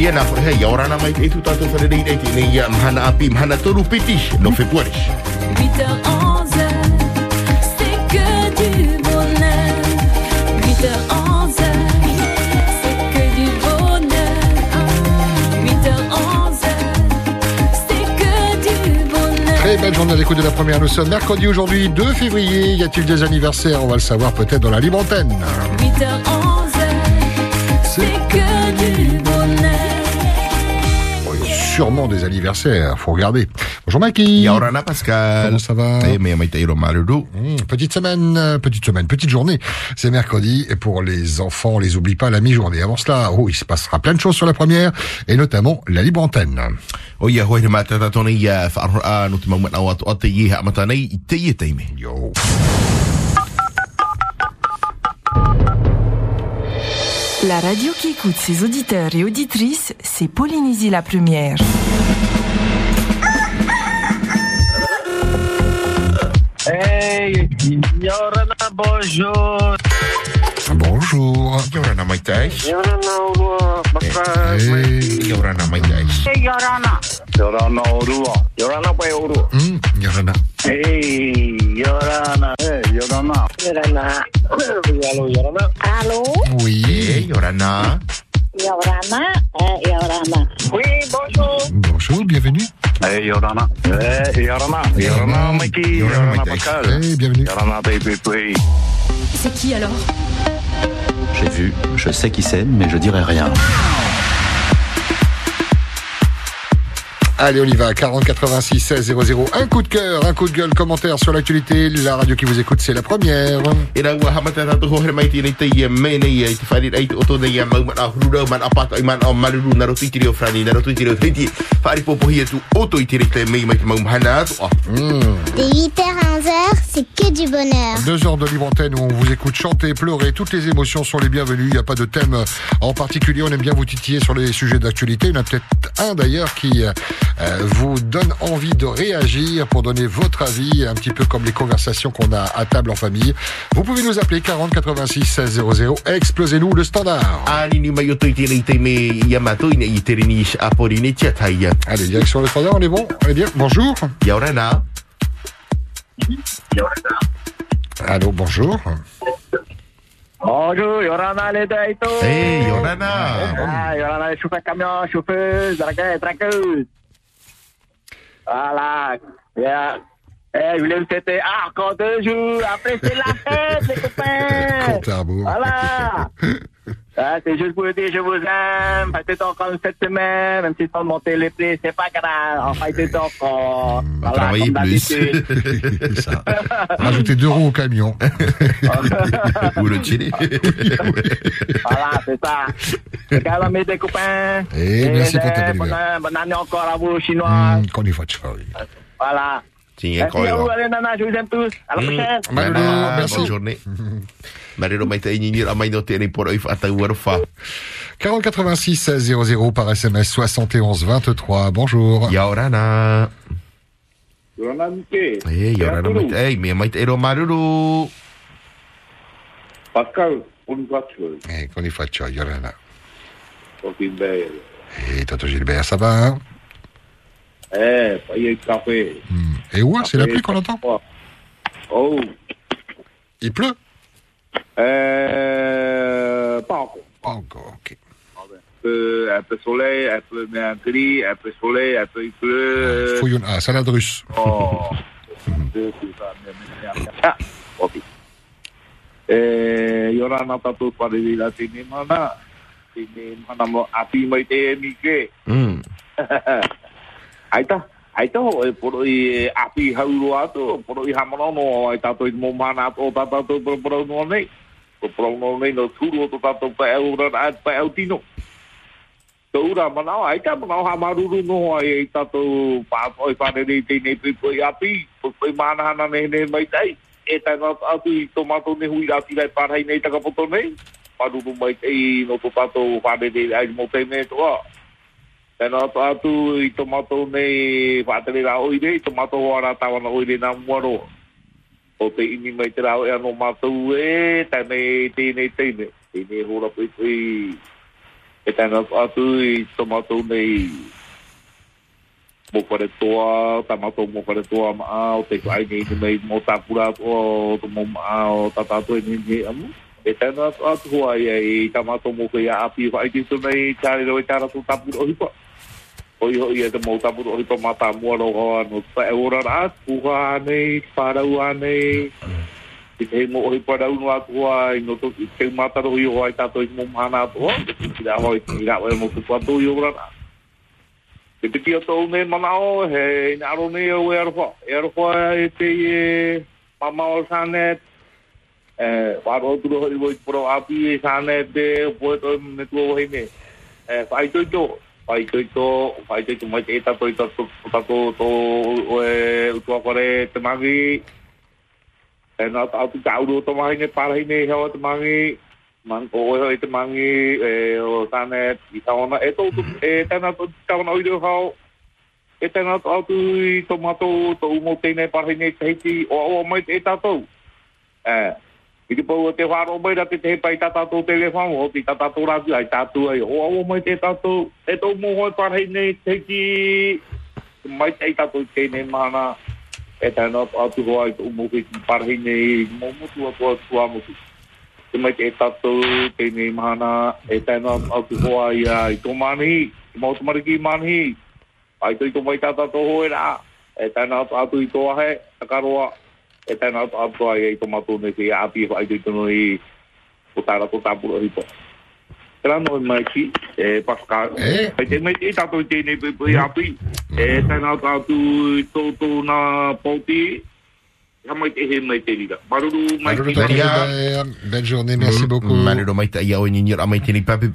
ia nā whare hei, aorana mai te etu tātou whare rei rei te nei ia mhana api, mhana toru piti, no februari. 8h11, c'est belle journée à l'écoute de la première. Nous sommes mercredi aujourd'hui, 2 février. Y a-t-il des anniversaires? On va le savoir peut-être dans la libre antenne. 8h11, c'est que du bonheur. Bon, il y a sûrement des anniversaires, faut regarder. Bonjour Maki. Ia orana Pascal. Comment ça va? Mmh, Petite semaine, euh, petite semaine, petite journée. C'est mercredi et pour les enfants, on les oublie pas la mi-journée. Avant cela, oh, il se passera plein de choses sur la première et notamment la libre antenne. O ia hoi te mātata tōna ia whaarora no te maumana o atu ate i ha amata nei i te ia teime. Yo. La radio qui écoute ses auditeurs et auditrices, c'est Polynésie la première. Hey, Yorana, bonjour. Bonjour. Yorana, urua, baka. Hey. Ia orana mai te ais. Hey, Yorana. Yorana, urua. Yorana, pai. Mmh, Yorana. Hey, Yorana. Hey, Yorana. Yorana. Hello, Yorana. Allô, Oui. E, orana. Yorana, eh, Yorana. Oui, bonjour. Bonjour, bienvenue. Hey, Yorana. Hey, Yorana. Yorana, Mikey. Yorana, Yorana. Pascal. Hey, bienvenue. Yorana, baby, please. C'est qui alors? J'ai vu, je sais qui c'est, mais je dirai rien. Allez, on y va. 40 86 16 00. Un coup de cœur, un coup de gueule, commentaire sur l'actualité. La radio qui vous écoute, c'est la première. E rau a hamata tātou hohere mai tēnei te ia me nei ia i te whaere ai te oto nei ia maumana hururau man apata i man o maruru na rotu i te reo frani na rotu i te reo hriti whaere popohi atu oto i te rei te mei mai te maumhana atu. De 8h à 11h, c'est que du bonheur. Deux heures de libre antenne où on vous écoute chanter, pleurer. Toutes les émotions sont les bienvenues. Il n'y a pas de thème en particulier. On aime bien vous titiller sur les sujets d'actualité. Il y en a peut-être un d'ailleurs qui euh, vous donne envie de réagir pour donner votre avis, un petit peu comme les conversations qu'on a à table en famille. Vous pouvez nous appeler 40 86 16 00. Explosez-nous le standard. Allez, direction le standard, on est bon? Allez bien, bonjour. Ia orana. Allô, bonjour. Bonjour, Yorana, les deux, et tout. E, ia orana. Ah, Yorana, chauffeur camion, chauffeuse, traqueuse, traqueuse. Voilà. Yeah. Eh, je voulais vous souhaiter ah, encore deux jours. Après, c'est la fête, les copains. Voilà. Ah, c'est juste pour vous dire je vous aime. Faites encore cette semaine, même si sans monter les prix, c'est pas grave. On faites encore. On va travailler comme plus. d'habitude. Ça. Rajoutez deux roues au camion. Ou le chili. Voilà, c'est ça. Des copains. Et merci pour ta eh, bonne, bonne année encore à vous, Chinois. Qu'on y fasse. Voilà. Merci à vous, allez, nana, je vous aime tous. À la prochaine. Merci. Bonne journée. Marero mai te inyi a mai no te nei poro i whaatau warofa. 40 86 16 00 par SMS 71 23. Bonjour. Ia orana. Yorana, Mike. E, ia orana mai te. Ei, mea mai ero maruru. Pascal. Eh, qu'on y fasse ça, Yorana. Ok, belle. Et Toto Gilbert, ça va hein? Eh, paye café. Hmm. Et où C'est la pluie qu'on entend? Oh. Il pleut? Euh, pas encore. Pas encore, ok. Un peu, un peu soleil, un peu bien gris, un peu soleil, un peu il pleut. Fouillon- Ah, salade russe. Oh. Ah, ok. Eh, Yorana tato parili la tini mana. Tini mana mo api mai te mi ke. Mm. Aita, aita ho e poro i api hauru ato, poro i hamano no, ai tato i mo mana ato, tato to poro poro no nei. Ko poro no nei no turu o to tato pa e ura at pa e tino. To ura manao, aita manao ha maruru no ai tato pa oi pa nei te nei pi po i api, po i mana hana nei nei mai tai. E tai no atu i tomato ne hui api lai parai nei taka poto nei. Maruru mai tei no to tato pa nei ai mo te nei to a. Tēnā atu atu i tomato nei whātere rā oire, i tomato hoara tawana oire nā muaro. O te ini mai te rao e ano mātou e, tēnei tēnei tēnei. Tēnei hora pui pui. E tēnā atu atu i tomato nei mo kore toa, tamato mo kore toa maa, o te kai nei ni mai mo tāpura o to mo maa o tatato e ni ni amu. e tēnā atu hoa i e tamato mo kia api wha i tu nei tāre roi tāra tō tāpura rohi oi hoi e te mou tapu rohi mā tā mua rau hoa no tā e ora rā kuha ane parau ane i te mo ohi pa rau no atu hoa i no i te mata rohi hoa i tato i mo mana atu hoa i rā hoi i rā hoi mō te pato i ora rā. I te pia tau ne mana o he i nā ro ne au e arhoa e arhoa e te e mamao sāne eh wa ro tulo hoy boy pro api sane te po to me tu hoy me. Eh fai to to fai to ito pa ito ito mai eta to ito to ta to to eh tu akore temangi eh na ta tu ka uru to mai ne pa hai ne ha temangi man o ho te mangi eh o sane ita ona eto tu eh ta na to ka ona uru ha e tēnā tō atu i tō mātou tō umo tēnei parhi nei teiti o awa mai tētā tō. Eh, i te pau te whāro mai ra te te hepai tātātou telefon o te tātātou rātu ai tātou ai o au mai te tātou. E tō umo hoi parhei nei te ki, mai te e tātou tēnei mana. E tāna atu hoa i tō umo parhei nei mo mutu atu atu tua te mai te tātou te nei mana, e tāna atu hoa i a i tō mani, i mau mariki mani, ai tō i tō mai tātā tō hoe rā, e tāna atu atu i tō ahe, takaroa, e tēnā atu atu ai api, tō i tono i o tāra tō tāpura hipo. Noi mai ki, e Eh? te mai te tātou i tēnei pui pui api, e tēnā atu atu i tō tō nā pauti, ha mai te he mai te rira. Maruru mai Allô, ki le Maria. Robert. Belle journée, merci beaucoup. Mariro mai ta ia o ni nira mai tini papi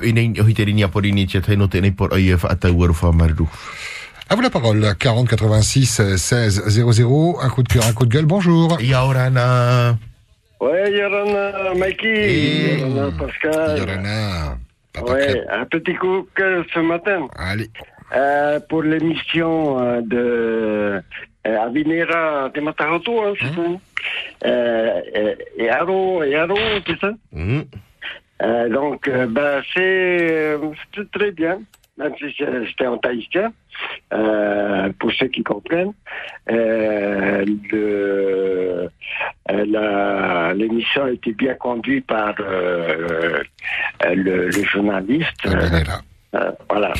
por ai e whaatau aru wha mariru. À vous la parole, 40 86 16 00. Un coup de cœur, un coup de gueule, bonjour. Ia ora na... Ouais, Yorana, Mikey, Et- Yorana, Pascal. Yorana, Papa Ouais, Crêpe. un petit coup que ce matin. Allez. Euh, pour l'émission euh, de euh, Avinera de Matahoto, hein, c'est ça euh, euh, et Aro, et Aro, c'est ça? Mm. Euh, Donc, euh, ben, c'est euh, c'est très bien, même si c'était en tahitien, euh, pour ceux qui comprennent. Euh, le- euh, la- L'émission a été bien conduite par euh, le, le journaliste. Ah, voilà.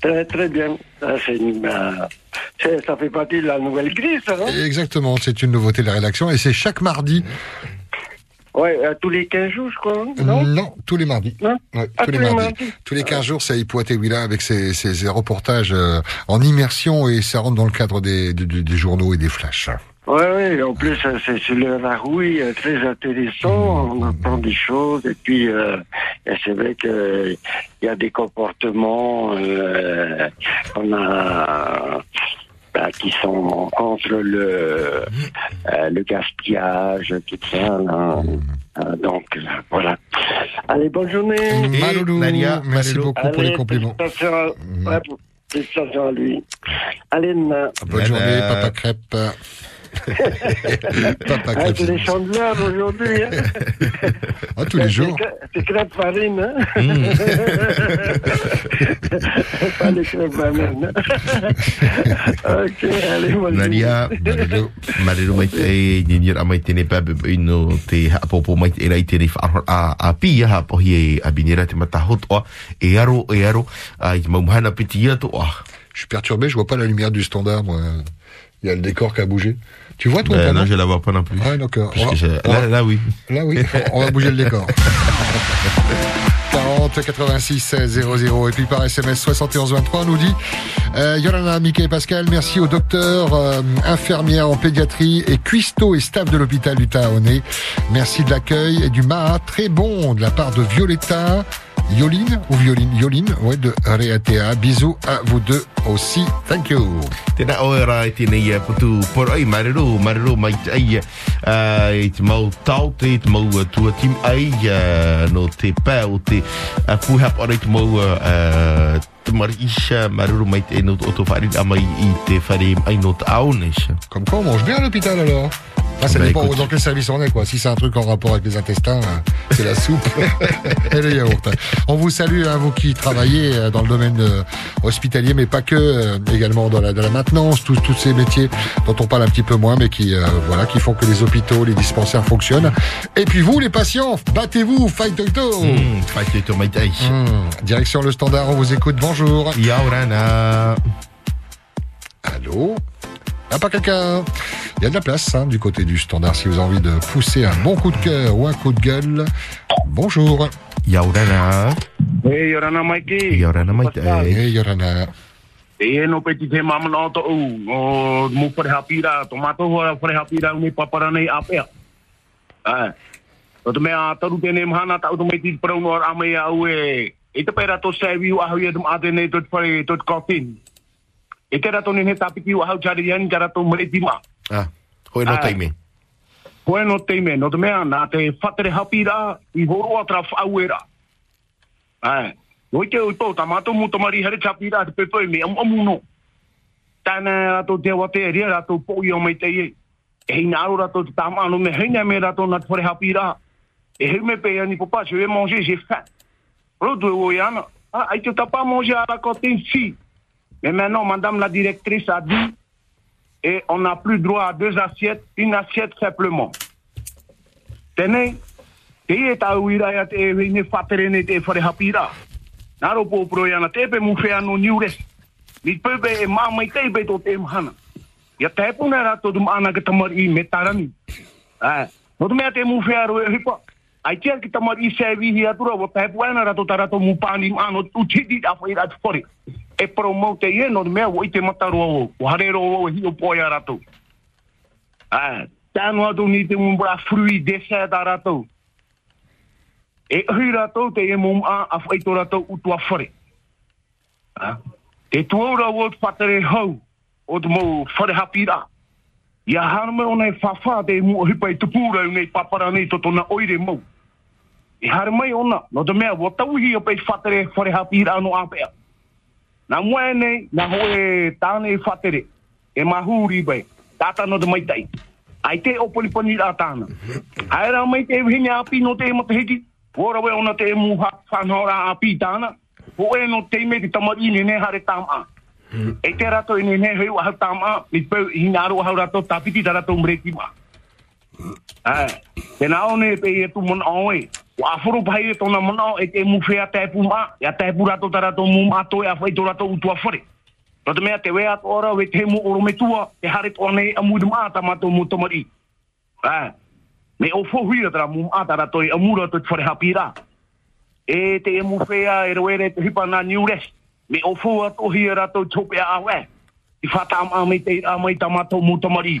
Très, très bien. Ça, c'est une, c'est- ça fait partie de la nouvelle ça, non? Exactement, c'est une nouveauté de la rédaction et c'est chaque mardi. Ouais, euh, tous les 15 jours, je crois, non Non, tous les mardis. Non Ouais, Ah, tous les mardis. Tous les 15 jours, c'est Ipoate Willa avec ses, ses, ses reportages euh, en immersion et ça rentre dans le cadre des, des, des journaux et des flashs. Ouais, ouais, en plus, euh, c'est le Rahoui, euh, très intéressant, on apprend des choses, et puis, euh, c'est vrai que il y a des comportements euh, qu'on a, bah, qui sont contre le, euh, le gaspillage, tout ça, là. Euh, donc, euh, voilà. Allez, bonne journée. Et Maloulou, Nadia, merci Maloulou. beaucoup pour les compliments. félicitations à, félicitations à lui. Allez. Bonne journée, Papa Crêpe. Papa Ah, c'est les chandeleurs aujourd'hui. Hein. Ah, tous les jours. C'est crê- C'est crêpes farine, hein Pas les crêpes bananes. ok, allez, moi Nadia, mariru, mariru mai te e ni nira mai tene papi i no te haapopo mai te rai tene whaarhor a, a pi a hapohi e a binera te matahot oa e aro e aro a i maumhana piti ia to oa. Je suis perturbé, je vois pas la lumière du standard, moi. Il y a le décor qui a bougé. Tu vois, toi, Ben, non, je la vois pas non plus. Ouais, donc, euh, Parce on que va- je- on va- là, là, oui. Là, oui, on va bouger le décor. 40 86 16 00 et puis par SMS 71 23 on nous dit euh, Yolanda, Mickey et Pascal merci aux docteurs euh, infirmières en pédiatrie et cuistots et staff de l'hôpital du Taonnet merci de l'accueil et du maha très bon de la part de Violetta Yoline ou Violine? Yoline ouais de Reatea bisous à vous deux aussi. Thank you. Tēnā oe rā e tēnei putu poro. Ai mariru, mariru mai te ai i te mau tau te, i te mau tua tim ai no te pā o te uh, puhap ora i te mau te mari isha maruru mai te no o to whare amai i te whare ai no te au nesha. Comme quoi, on mange bien à l'hôpital alors Ah, ça Bah, dépend écoute. dans quel service on est, quoi. Si c'est un truc en rapport avec les intestins, euh, c'est la soupe et le yaourt. On vous salue, hein, vous qui travaillez euh, dans le domaine euh, hospitalier, mais pas que, également dans la, dans la maintenance, tous, tous ces métiers dont on parle un petit peu moins, mais qui, euh, voilà, qui font que les hôpitaux, les dispensaires fonctionnent. Et puis vous, les patients, battez-vous, fight toto Hmm, to mai te isha. Hmm. Direction le standard, on vous écoute. Bonjour. Ia orana. Allô? Ah, pas quelqu'un Il y a de la place hein, du côté du standard si vous avez envie de pousser un bon coup de cœur ou un coup de gueule. Bonjour. Ia orana. Hei, orana mai ki. Ia orana mai te e. Hey, Yorana. E e no peti te mamana o to u. O mu pare hapira. Tomato hora pare hapira uni papara nei apea. Ai. O te mea taru tēne mahana tau to mai ti parau no ar amai au e. E te pera to sevi u ahu ia tum ate nei tot pare tot kofin. E te rato ni he tapiki u ahu chari yan kara to mre tima. Ah, hoi no Ah. teime. Koe no teime, no te mea, nā te whatere hapira i horo atra whauera. Ai, no i te uto, ta mātou tamari here te pepe me am amu no. Tāna rato te wate ria rato po i o mai te ie. E hei nāro rato te me heina me rato nā te whare hapira. E hei me pe ani faim. Rodo e o iana. Ah, ai te tapa la côté si. Mais maintenant, madame la directrice a dit et on n'a plus droit à deux assiettes, une assiette simplement. Tenei, te tau ira ia te e ne whatere ne te whare hapira. Naro po pro iana te pe mu whea no niures. Ni pepe e mamai te pe to te mahana. Ia te puna rato dum ana ke tamar i me tarani. Ah, no te mea te mu whea ro hipa. Ai tia ki tamar i se vi hi atura wa te puana rato tarato mu pani ano tu titi a whai rat whare. E promote ie no te mea wo i te mataro o. O harero o hi o poia rato. Ah, tano atu ni te mumbra frui desa da rato. E hui rato te e mum a a whai to rato utua whare. Ah, te tuora o patere hau o te mo whare hapira. Ia hanome ona e whawha te mu o hipa i tupura i nei papara nei to tona oire mau. E hare mai ona, no te mea, wa tauhi o pei whatere whare hapira ano apea. Nā mua nei, nā hoe tāne i whatere, e mahuri bai, tāta no te maitai. Ai te opolipani rā tāna. Ai rā mai te hinga api no te matahiki, Ora we ona te muha whanhora api tāna, ho e no te me te tamari ni ne hare tāma. E te rato i ni ne heu ahau tāma, mi pau i ngāro ahau rato tāpiti tā rato mreki ma. Ah, te na one pe e tu mon oi. Wa furu pai e tona mon e te mu fea te puma, ya te pura to tara to mu mato ya fai to rato utua fore No te mea te wea to ora we te mu oro me tua, te hare to ane amu de mata mato mu tomari. Ah, me o fo hui atara mu mata rato e amu rato te fore hapira. E te mu fea e roere te hipa na new rest. Me o fo ato hi rato chope a we I fata me te amai tamato mu to mari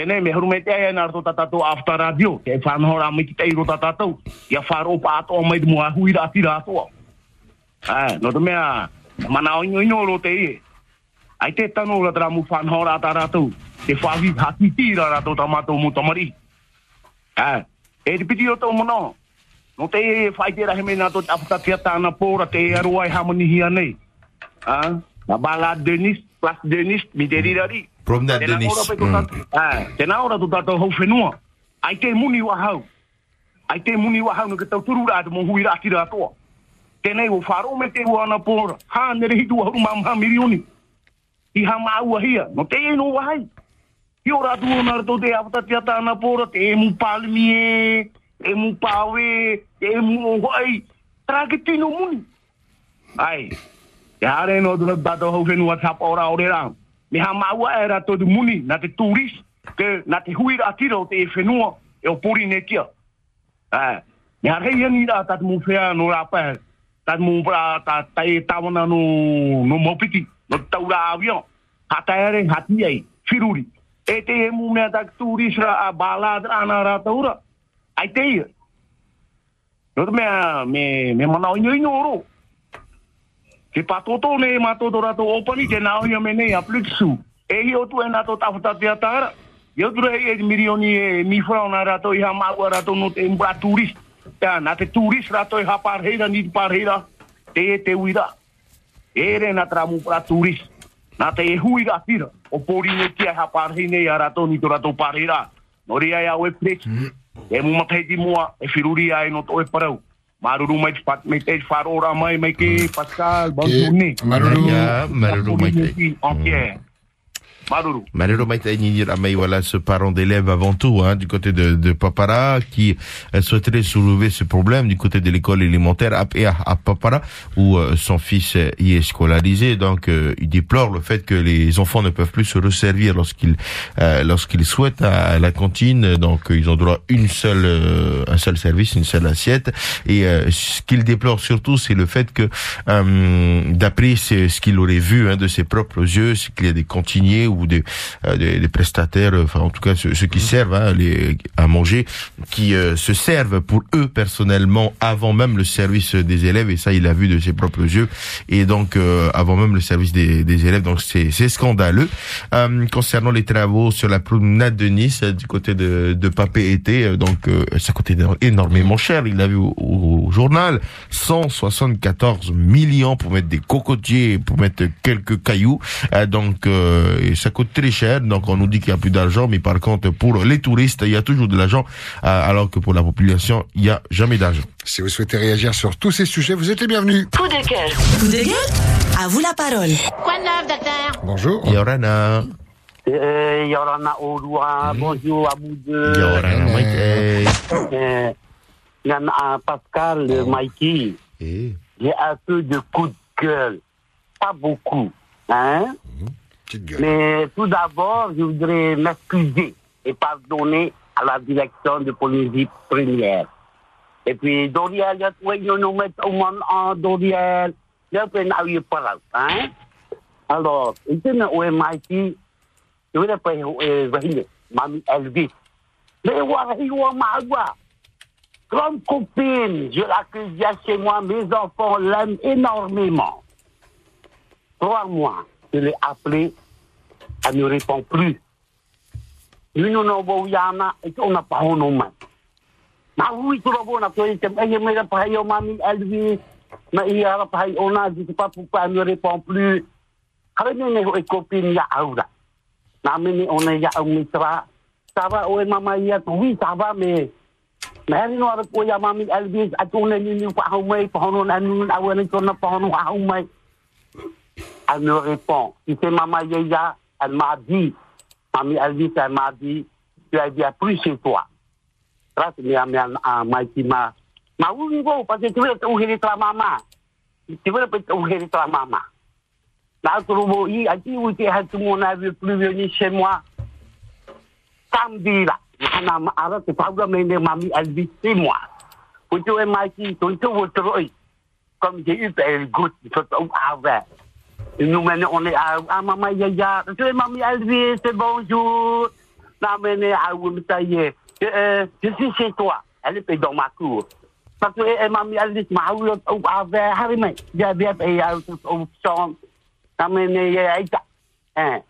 Tēnei me harume te aia nā rato tatatou after radio, te whanhora me ki tatatou, ia mai mua hui ratoa. Ah, no te mea, mana o ino ino ro te ie. Ai tano ra tara mu te haki tira rato ta matou mu tamari. Ah, e te piti o tau mono, no te e whai te rahe me nā tō tāna pōra te e aroa bala Denis, plus Denis, mi. Promenade Tēnā Denis. ora pe tō Ah, tēnā ora tō tātou hau whenua. Ai te muni wa hau. Ai te muni wa hau no ke tau turu rā te mo hui rā tira toa. Tēnei o wharo me te wana pōra. Ha, nere hitu wa huru mamha mirioni. I ha maua hia. No te e no wahai. Ki ora tu ona rato te awata te ata ana pōra. Te e mu palmi e. Te e mu pawe. Te e mu o wai. Tra ke tino muni. Ai. Te hare no tuna tato hau whenua tapa ora ore rā. Me ha maua e rato te muni. Na te turis. Ke na te hui rā tira o te e whenua. E o pori ne kia. Me har hei ani rā whea no rā pae. Tatu pra ta ta e tawana no no mopiti. No rā avion. Hata ere hati ai. Whiruri. E te he mu mea tak tūrisra a bālādra ana rātou ra. Ai te ia. Roto mea, me, me mana. Ke patoto ne ma toto rato opani te nao ia me nei a plitsu. E hi o tu e nato tawhata te atara. Yo tu e e milioni e mi frau na rato i ha maua rato no te mbra turis. Ya, na te turis rato i ha parheira ni parheira. Te e te uira. E re na tramu pra turis. Na te e hui ga tira. O pori ne kia ha parheine a rato ni to rato parheira. Nori ai au e plitsu. E mu matai di mua e firuri ai no to e parau. Maruru mai te pat mai te wharora mai mai ke Pascal Bantuni. Maruru. Ya, Maruru mai te. Ok. Maruru. Malero Maïta Nini Ramay, voilà ce parent d'élève avant tout, hein, du côté de, de Papara, qui euh, souhaiterait soulever ce problème du côté de l'école élémentaire à, à, Papara, où euh, son fils euh, y est scolarisé. Donc, euh, il déplore le fait que les enfants ne peuvent plus se resservir lorsqu'ils euh, lorsqu'ils souhaitent à, la cantine. Donc, ils ont droit à une seule euh, un seul service, une seule assiette. Et ce qu'il déplore surtout, c'est le fait que, d'après ce, qu'il aurait vu hein, de ses propres yeux, c'est qu'il y a des cantiniers ou des, euh, des, des prestataires, euh, enfin en tout cas ceux, ceux qui servent hein, les, à manger, qui euh, se servent pour eux personnellement avant même le service des élèves. Et ça, il a vu de ses propres yeux. Et donc euh, avant même le service des, des élèves. Donc c'est c'est scandaleux. Euh, concernant les travaux sur la promenade de Nice du côté de, de Papé été, euh, donc euh, ça coûtait énormément cher. Il l'a vu au, au journal. 174 millions pour mettre des cocotiers, pour mettre quelques cailloux. Euh, donc euh, et ça coûte très cher. Donc on nous dit qu'il y a plus d'argent, mais par contre pour les touristes, il y a toujours de l'argent, euh, alors que pour la population, il y a jamais d'argent. Si vous souhaitez réagir sur tous ces sujets, vous êtes les bienvenus. Coup de cœur. Coup de gueule À vous la parole. Quoi de neuf, docteur? Bonjour. Yorana, Eh, Yorana Orua, bonjour à vous deux. Yorana, Maite. Eh, Nan à Pascal, le Mikey, Eh, j'ai un peu de coup de gueule. Pas beaucoup. Hein? Gueule. Mais tout d'abord, je voudrais m'excuser et pardonner à la direction de Polynésie première. Et puis, Doriel, il y a trouvé nous mettre au monde en Doriel. Il y a pas là, hein? Alors, il y a MIT, je voudrais pas venir, Mamie Elvis. Mais ouais, il y a Grande copine, je l'accueille chez moi, mes enfants l'aiment énormément. Trois mois, je l'ai appelé, elle ne répond plus. Nous n'avons pas et on n'a pas de nom. Na oui, vu, tu as dit, mais mais pas yo mami Elvis, mais il y a on a dit pas pourquoi elle ne répond plus. Ni ni oi copine ya aura. Na mini on est ya mitra. Ça va, oi mama ya, oui, ça va, mais ni no ko ya mami Elvis, a tu ni ni pa hau mai, pa hono na ni a ko na pa hono hau mai. Elle me répond. Si c'est Maman Yaya, elle m'a dit, Mamie Elvis, elle m'a dit, tu as bien plus chez toi. Grâce à ma à Mikey ma. Ma oui, go, parce que tu veux ouvrir ta maman. Tu veux pas ouvrir ta maman. Là, tu vois, il a dit, oui, tu tout le monde avait plus venir chez moi. Samedi, là. Ana ara te pauga me ne mami Elvis, c'est moi. Pour tu es Mikey, tu tu veux trouver. Comme j'ai eu un good, tu peux avoir. Nous on est à, à Maman Yaya. Tu es Mamie Elvis, c'est bonjour. Mais à Oumtaye. Je suis chez toi. Elle est dans ma cour. Parce que eh, Mamie Elvis m'a eu avec Harimé. J'ai bien payé au son. Non, mais il Hein.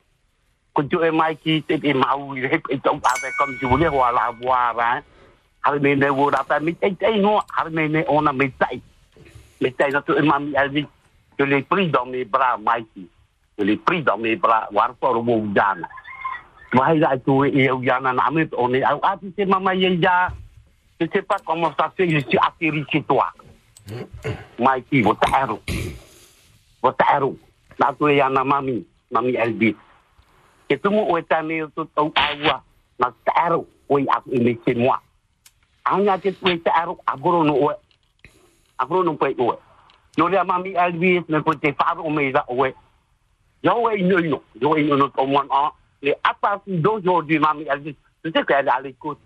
Quand tu es c'est des maous, il est avec comme tu voulais voir la voir. Hein. Harimé vous rappelle, mais non, Harimé, on a mes tailles. Mes tailles, notre Mamie Elvis. Je l'ai pris dans mes bras, Mikey. Je l'ai pris dans mes bras. Ujana, Namit, on est. Ah, tu maman. Je ne sais pas comment ça fait, je suis atterri chez toi. Mikey, votre héros. Votre héros. Yana Mami, Mami Elvis. Et tout le monde est allé tout au Awa. Notre héros, oui, chez moi. Es héros, agro no, agro no, pas, ouais. no le mami Elvis me te faru me da oe yo e no no yo e no to mon a le apa si d'aujourd'hui mami Elvis tu sais qu'elle est à l'écoute.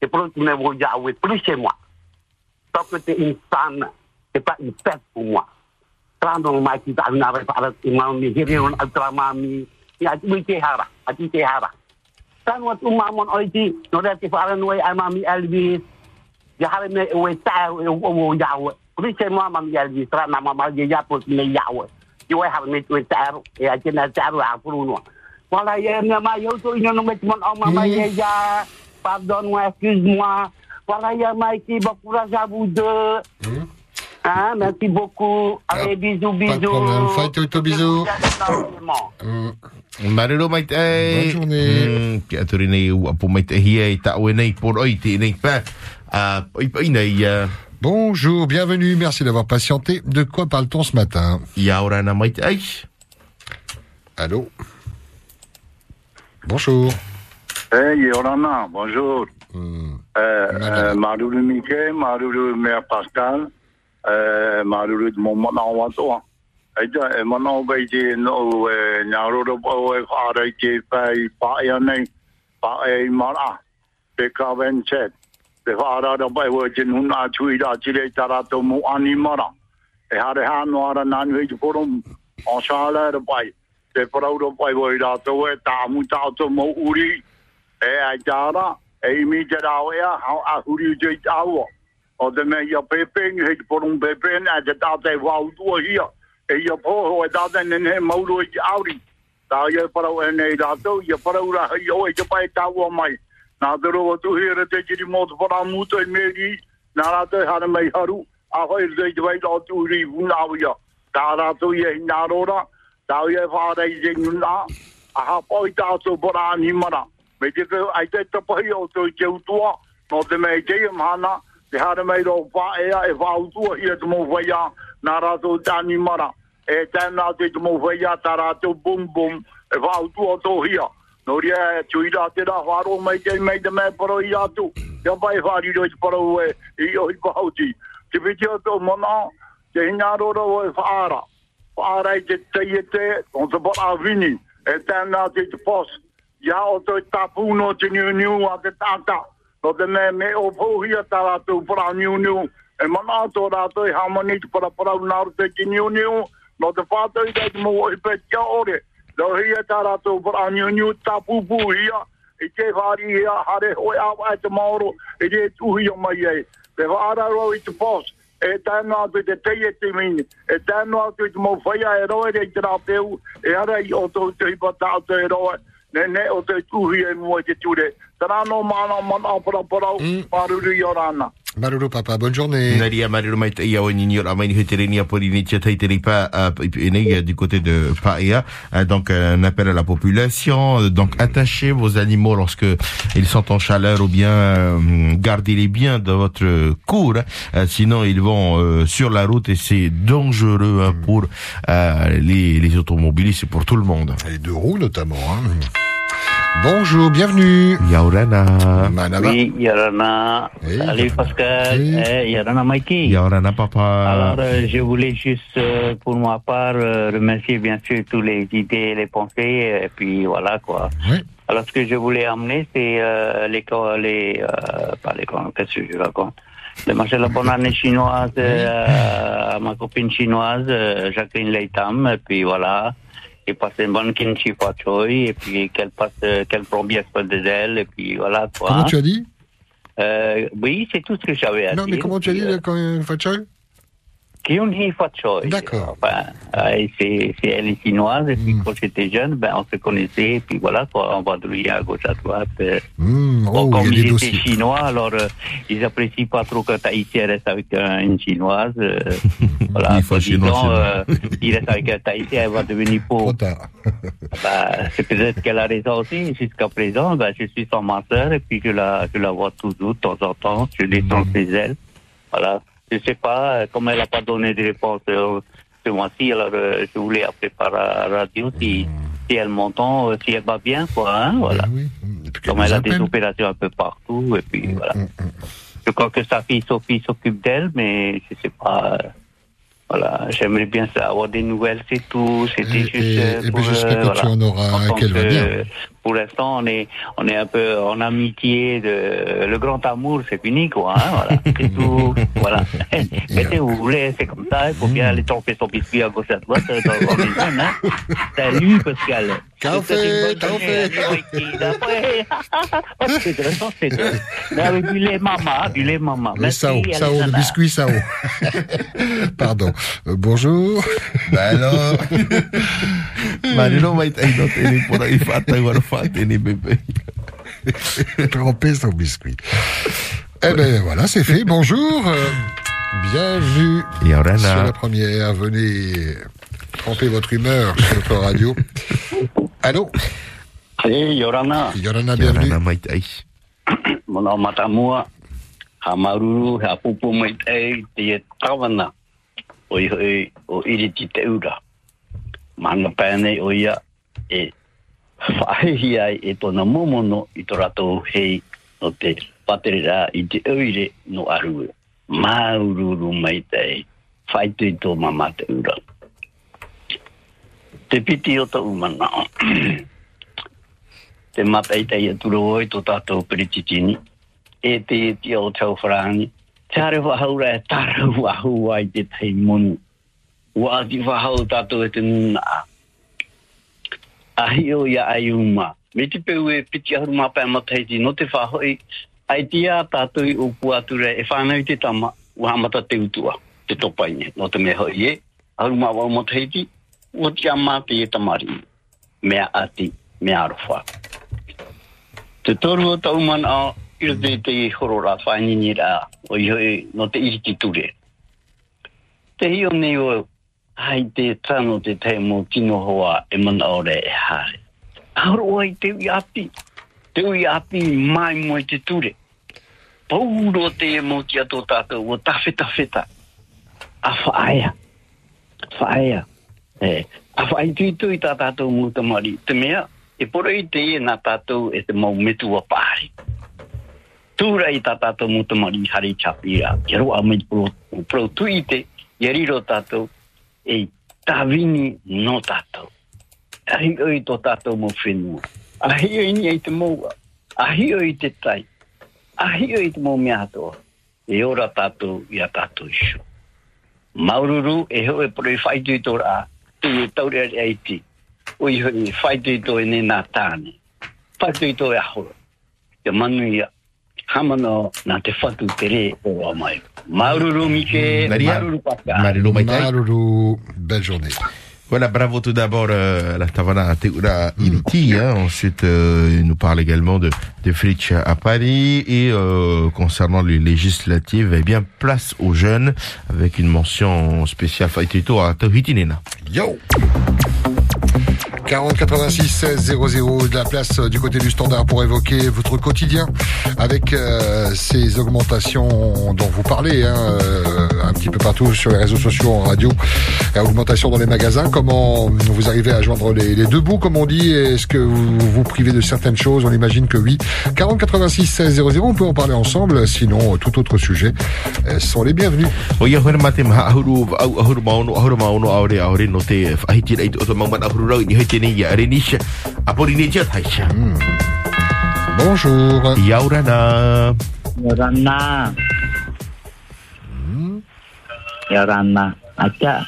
C'est pour que me voya oe plus chez moi. Donc que t'es une femme c'est pas une fête pour moi. Trando mai ki ta na re para ti mami hiri on altra mami ya tu te hara. Ati te hara. Tan wat uma mon oiti, no da ti fara noi ai mami Elvis. Ya hare me we ta o o yawe. Kuri se mo mami Elvis tra na mama ye ya hare me we ta e ru a puru no. Wala ye me ma yo to ino no me mon o mama ye ya. Pardon moi, excuse-moi. Voilà, il y a Mikey, bon courage à vous deux. Hein, merci beaucoup. Allez, bisous, bisous. Pas de problème. Bisous. Marero mai te. Bonne journée. Mm, Ki ua po mai te hia i ta ue nei por oi te nei pa. Bonjour, bienvenue, merci d'avoir patienté. De quoi parle-t-on ce matin? Allô? Bonjour. Hey, Yorana, bonjour. Hmm. Euh, euh, Maroulou Maroulou Mère Pascal, euh, Maroulou de mon Et mon te whaarara bai wa jen nuna a tui rā tire i tarato mo ani mara. E hare hano ara nani hei te porom o sāra ara bai. Te parauro bai wa i rato e tā mu tāto mo uri e ai tāra e imi te rāo ea hau a huri te i tāua. O te mea ia pepeni hei te porom pepeni a te tāte wautua hia. E ia pōho e tāte nene mauro i te auri. Tā ia parau e nei rātou, ia parau hei oe e ia parau rā hei oe te pai tāua mai. Nā te roa tu hira te kiri mō te para mūta i meri, nā rātou e hara mai haru, a hoi rei te pai rā tu ri vunawia. Tā rātou ia hi nā rora, tā e whārei te nguna, a ha poi tātou para ni mara. Me te kau ai te tapahi o tō i te te te i te mai rō e te nā rātou tāni mara. E tēnā te te mō whaia, e. No ria e tui te rā wharo mai te mai te mai paro i atu. Te pai whari roi te paro e i o i pahauti. Te piti o tō mona, te hinga ro o e whaara. Whaara i te teie te, on te bora vini. E tēnā te te pos. Ia o tō tapu no te niu niu a te tata. No te me me o pohia tā rātou para niu niu. E mana tō rātou i hamani te para para unaru te ki niu niu. No te whātou i te mo i pe kia ore. No hia tā rātou para niu niu tapu pu hia. I te whāri hia hare hoi awa e te maoro. I te tuhi o mai e. Te whaara ro i te pos. E tēnā atu te teie te mini. E tēnā atu te mo whaia e roe rei te rāpeu. E hara i o tō te hipa tātou e roe. Ne ne o te tuhi e mua i te ture. Tara no mana mana para para maruru i o rana. Maruru papa, bonne journée. Naria Maruru mai te ia o nini ora mai ni hetereni a pori ni tia taiteri pa uh, du côté de Paea. Uh, donc un appel à la population. Euh, donc attachez vos animaux lorsque ils sont en chaleur ou bien euh, gardez-les bien dans votre cour. Euh, sinon ils vont euh, sur la route et c'est dangereux hein, pour euh, les, les automobilistes et pour tout le monde. Les deux roues notamment. Hein. Bonjour, bienvenue. Yaurana. Manaba. Oui, Yorana. Salut Pascal. Yorana Mikey. Yaurana papa. Alors, euh, je voulais juste, euh, pour ma part, euh, remercier bien sûr tous les idées, les pensées, et puis voilà quoi. Alors, ce que je voulais amener, c'est euh, les, co- les, euh, pas les, qu'est-ce que je raconte? Le marché de la bonne année chinoise euh, à ma copine chinoise, euh, Jacqueline Leitam, et puis voilà. Et passer une bonne kimchi choy, et puis qu'elle passe, euh, qu'elle prend bien soin de elle, et puis voilà quoi. Comment tu as dit? Euh, oui, c'est tout ce que j'avais à Non, dire. mais comment tu as dit là, quand il Kyun-hee Fa Choi. D'accord. Enfin, euh, c'est, c'est elle est chinoise, et puis Hmm. quand j'étais jeune, ben, on se connaissait, et puis voilà, quoi, on vadrouillait à gauche, à droite. Bon, Oh, comme ils étaient chinois, alors euh, ils apprécient pas trop qu'un Tahitien reste avec un- une chinoise. euh, voilà, Il faut chinois, euh, il reste avec un Tahitien, elle va devenir pauvre. Bah, c'est peut-être qu'elle a raison aussi. Jusqu'à présent, ben, je suis sans ma sœur et puis je la, je la vois toujours de temps en temps. Je descends Hmm. chez elle. Voilà. Je sais pas, euh, comme elle n'a pas donné de réponse euh, ce mois-ci, alors euh, je voulais appeler par la radio si, si elle m'entend, si elle va bien, quoi. Hein, voilà. Comme elle a des opérations un peu partout et puis voilà. Je crois que sa fille Sophie s'occupe d'elle, mais je sais pas. voilà, j'aimerais bien ça, avoir des nouvelles, c'est tout. C'était juste. et- et ben, pour, j'espère que tu en auras, qu'elle va bien. Pour l'instant, on est, on est un peu en amitié de, le grand amour, c'est fini, quoi, hein, voilà. C'est tout, voilà. Mais si vous voulez, c'est comme ça, il faut bien aller tromper son biscuit à gauche à droite, euh, dans dans les zones, hein. Salut, Pascal. Café, café. C'est c'est du lait maman, du lait maman. Le Sao, Sao, le Alexandra. biscuit Sao. Pardon. Euh, bonjour. Ben alors. Tremper son biscuit. Eh ben voilà, c'est fait. Bonjour. bienvenue Yorana. sur la première. Venez tremper votre humeur sur notre radio. Allô Hey, Yorana. Yorana, bienvenue. Yorana matamua. Ia, e whaehi ai e tona momono i tō rato hei no te patere rā i te oire no arue. Maururu mai tei, whaitu i tō mama te ura. Te piti o tō umana. te matai tei e turo oi tō tātou perititini. E te e tia o tau wharani. Te are wahaura e tara wahu ai te tei monu. Wā ti wahau tātou e te nuna a. Ahi o ia ai uma. Me te peu e piti ahuru mapa e mataiti no te whahoi. Ai tia tātou i upu e whanau te tama. Ua te utua. Te topaine. No te me hoi e. Ahuru mapa o mataiti. o tia mate e tamari. Mea ati. Mea arofa. Te toru o tau man a ira te te horora whainini rā o iho hoi no te iriti ture. Te hio nei o hai te tano te te mo hoa e mana ore e hare. Auro ai te ui api. Te ui api mai mo te ture. Pauro te e mo ki ato tātou o tawheta wheta. A whaaya. Whaaya. E, a whaai tui tui tā tātou mo tamari. Te mea, e poro i te e nā tātou e te mau metu a pāri. Tūra i tā tātou mo tamari hari chapira. Kero a mei pro, pro tui te, i riro tātou, e tāwini no tātou. Ahi oi tō tātou mo whenua. Ahi oi ni ei te moua. Ahi oi te tai. Ahi oi te mo mea hatoa. E ora tātou i a tātou isu. Maururu e hoe poro i whaitu i tō a. Tu i taure ari aiti. O hoi whaitu i tō e ne nā tāne. Whaitu i tō e ahora. Te manu i a mai tai. Maruru, belle journée. Voilà, bravo tout d'abord euh, la Tavana Teura Iriti. Hein. Ensuite, euh, il nous parle également de, de Fritsch à Paris. Et euh, concernant les législatives, eh bien, place aux jeunes avec une mention spéciale Faitito à Tahitinena. Yo 40 86 16 00 de la place euh, du côté du standard pour évoquer votre quotidien avec euh, ces augmentations dont vous parlez hein, euh, un petit peu partout sur les réseaux sociaux, en radio, et augmentation dans les magasins. Comment vous arrivez à joindre les, deux bouts, comme on dit? Est-ce que vous vous privez de certaines choses? On imagine que oui. 40 86 16 00, on peut en parler ensemble. Sinon, euh, tout autre sujet euh, sont les bienvenus. Bonjour. Yaurana. Yorana. Yorana. Acha.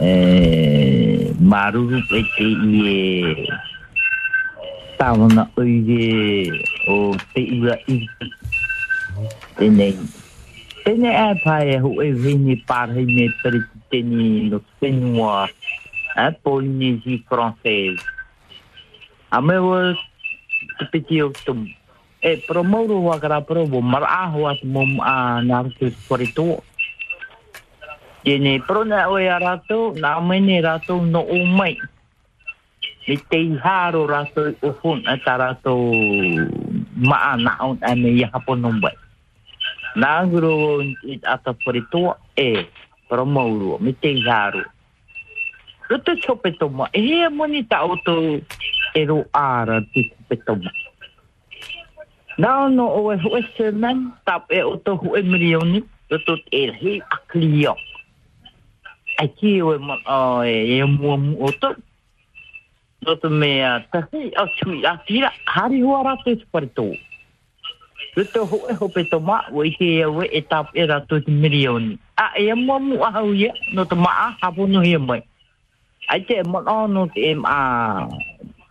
Eh, maruru e te i e tawana oire o te e e e vini parhe me no whenua a Polynésie française. A me wo te piti o tumu. E promouro wa kara pro bo mar a ho at mom a nar te sporito. Yene pro na o ya rato na me ne rato no o mai. Ni te haro rato o fun a tarato ma na on a me ya hapon no mai. Na guro it me Roto chope toma. E he moni ta auto e ro ara te chope toma. Now no o e hoe semen tap e o to hoe milioni o to e he aklio. Ai ki o e mo o e e mo mo o to. no te mea tahi a tui a tira hari hoa rata e whare tō. Ruto ho e ho pe to ma o i e we e tap e rato te milioni. A e a mua mu a hau ia no te maa hapo no hia mai. ai te mo no no te ma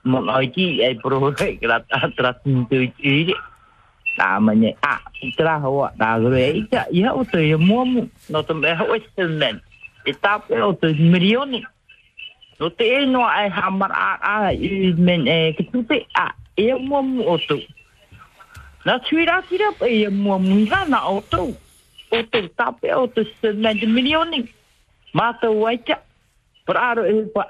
mo no ki e pro re ta tra tin tu i ri ta ma ne a tra ho da re i ta ya o te mo mo no te me ho te men. E ta pe o te milioni. No te e no ai ha a a i men e ki tu te a e mo mo o tu na tui ra tira pe e mo mo ga na o tu o te ta pe o te men milioni. Ma te wai aro e pa.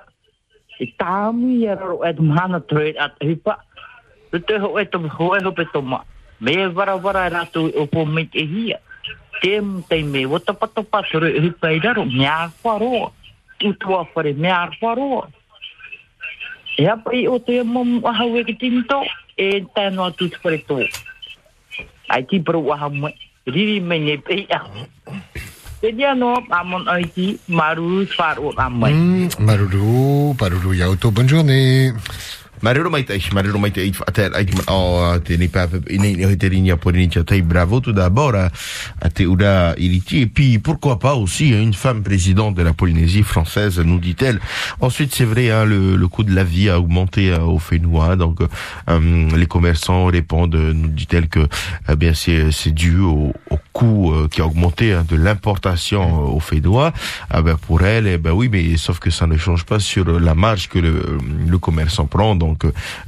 I tāmu i aro tu mahana trade at e pa. Te ho e tu ho e ho pe toma. Me e vara vara ratu o po me te hia. Tem te me wata pata paturu e pa i raro. Mea wharoa. Utua whare mea wharoa. E apa i o te mamu ahau e ki tinto. E tēnua tu te whare tō. Ai ti paru aha mai. Riri me ne pe a. Te dia no amon ai ti maru far o amai. Mm, Maruru, Maruru Yauto, bonne journée. Tai, marero mai tai, ater, ai man o te ni pa ini ni te rinia pour ni tai bravo tout d'abord à, à te uda iriti et puis pourquoi pas aussi une femme présidente de la Polynésie française nous dit-elle. Ensuite c'est vrai hein, le, le coût de la vie a augmenté euh, au Fénois donc euh, les commerçants répondent nous dit-elle que eh bien c'est c'est dû au, au coût euh, qui a augmenté hein, de l'importation euh, au Fénois. Ah ben pour elle eh ben oui mais sauf que ça ne change pas sur la marge que le, le commerçant prend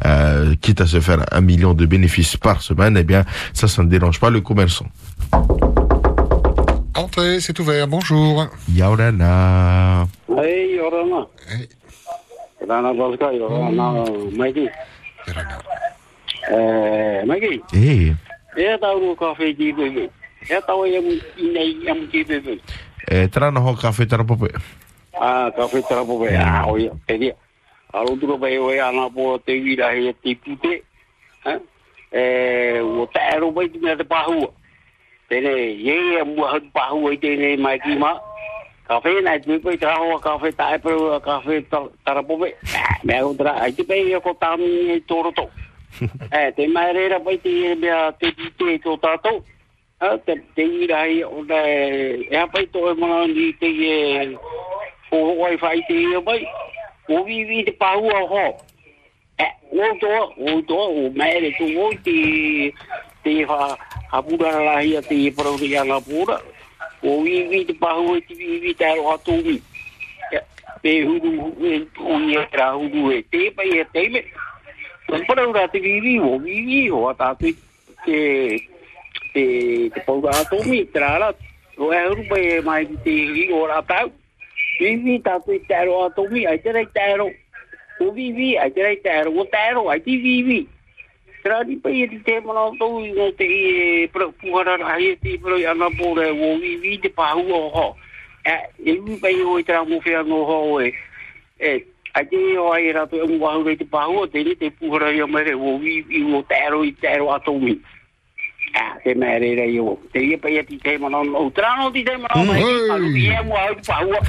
euh, quitte à se faire un million de bénéfices par semaine, eh bien, ça, ça ne dérange pas le commerçant. Entrez, c'est ouvert, bonjour. Yaurana. Hey, Yorana. Hey. Rana Bosca, Yorana, Mikey. Eh. Eh, café. Ah, be. Ah, dia. aro tuka oe eo e ana po te wira he te pute e o ta ero pa iti te pahua. Tene ye e mua hau pahua i tene mai ki ma. Kafe na iti mea pai traho a kafe ta e pere a kafe tarapope mea o tra ai te pei e ko tami e toro to e te mai reira pa te e mea te pute e to tato te te ira hai o da e hapai to e mana ni te e o wifi te e bai e pai. O vi vi te pa ua ho. Eh, o to o to o mai re to o te te ha ha pura la hi te pro ri ala pura. O vi vi te pa ua te vi vi te ro atu mi. Pe huru e o ni e tra huru e te pai e te me. Para ura te vivi o vivi o ata te te te te pauga ato mi trara o e uru pe mai te i o ra tau vivi tatu i tēro a tōmi, ai te rei tēro. O vivi, ai te rei tēro. o tēro, ai te vivi. Tera ni pa iri te mana tau i ngā te i e pukara na hae te i pura i ana pōre o vivi te pāhu o ho. E mi o i hoi tera mo whea ngō ho e. E, a te o ai rato e mwahu rei te pāhu o te ni te pukara i amere o vivi o tēro i tēro a tōmi. Tera te mere re yo. Te ia pa ia ti te mana o trano ti te mana mai. Alu ia mo au pa ua.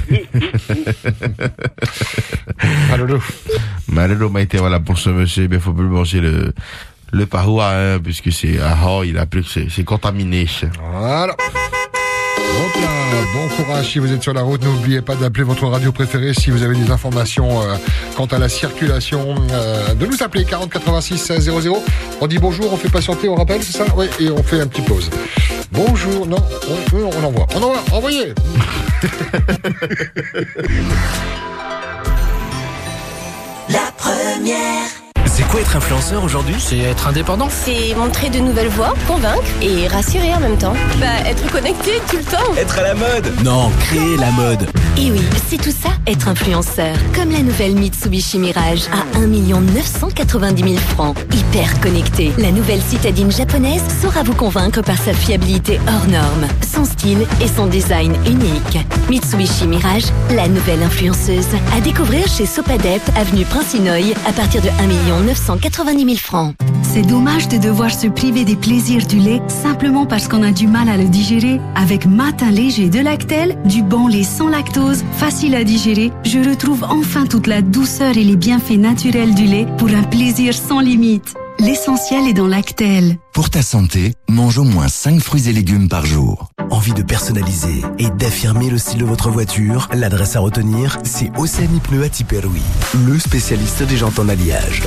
Marero. Marero Maïté, voilà, pour ce monsieur, il faut plus manger le, le pahoua, hein, puisque c'est, ah, oh, il a plus c'est contaminé. Voilà. Hop bon courage si vous êtes sur la route. N'oubliez pas d'appeler votre radio préférée si vous avez des informations euh, quant à la circulation. euh, de nous appeler 40 86 00. On dit bonjour, on fait patienter, on rappelle, c'est ça? Oui, et on fait un petit pause. Bonjour, non, on, on envoie. On envoie, envoyez La première. C'est quoi être influenceur aujourd'hui C'est être indépendant C'est montrer de nouvelles voies, convaincre et rassurer en même temps. Bah, être connecté tout le temps. Être à la mode Non, créer la mode. Et oui, c'est tout ça, être influenceur. Comme la nouvelle Mitsubishi Mirage à 1 990 000 francs. Hyper connectée. La nouvelle citadine japonaise saura vous convaincre par sa fiabilité hors norme, son style et son design unique. Mitsubishi Mirage, la nouvelle influenceuse. À découvrir chez Sopadep, avenue Prince Inouye, à partir de 1 990 000 francs. C'est dommage de devoir se priver des plaisirs du lait simplement parce qu'on a du mal à le digérer. Avec Matin léger de Lactel, du bon lait sans lactose, facile à digérer, je retrouve enfin toute la douceur et les bienfaits naturels du lait pour un plaisir sans limite. L'essentiel est dans Lactel. Pour ta santé, mange au moins 5 fruits et légumes par jour. Envie de personnaliser et d'affirmer le style de votre voiture? L'adresse à retenir, c'est Océanie Pneu à Tiperoui, le spécialiste des jantes en alliage.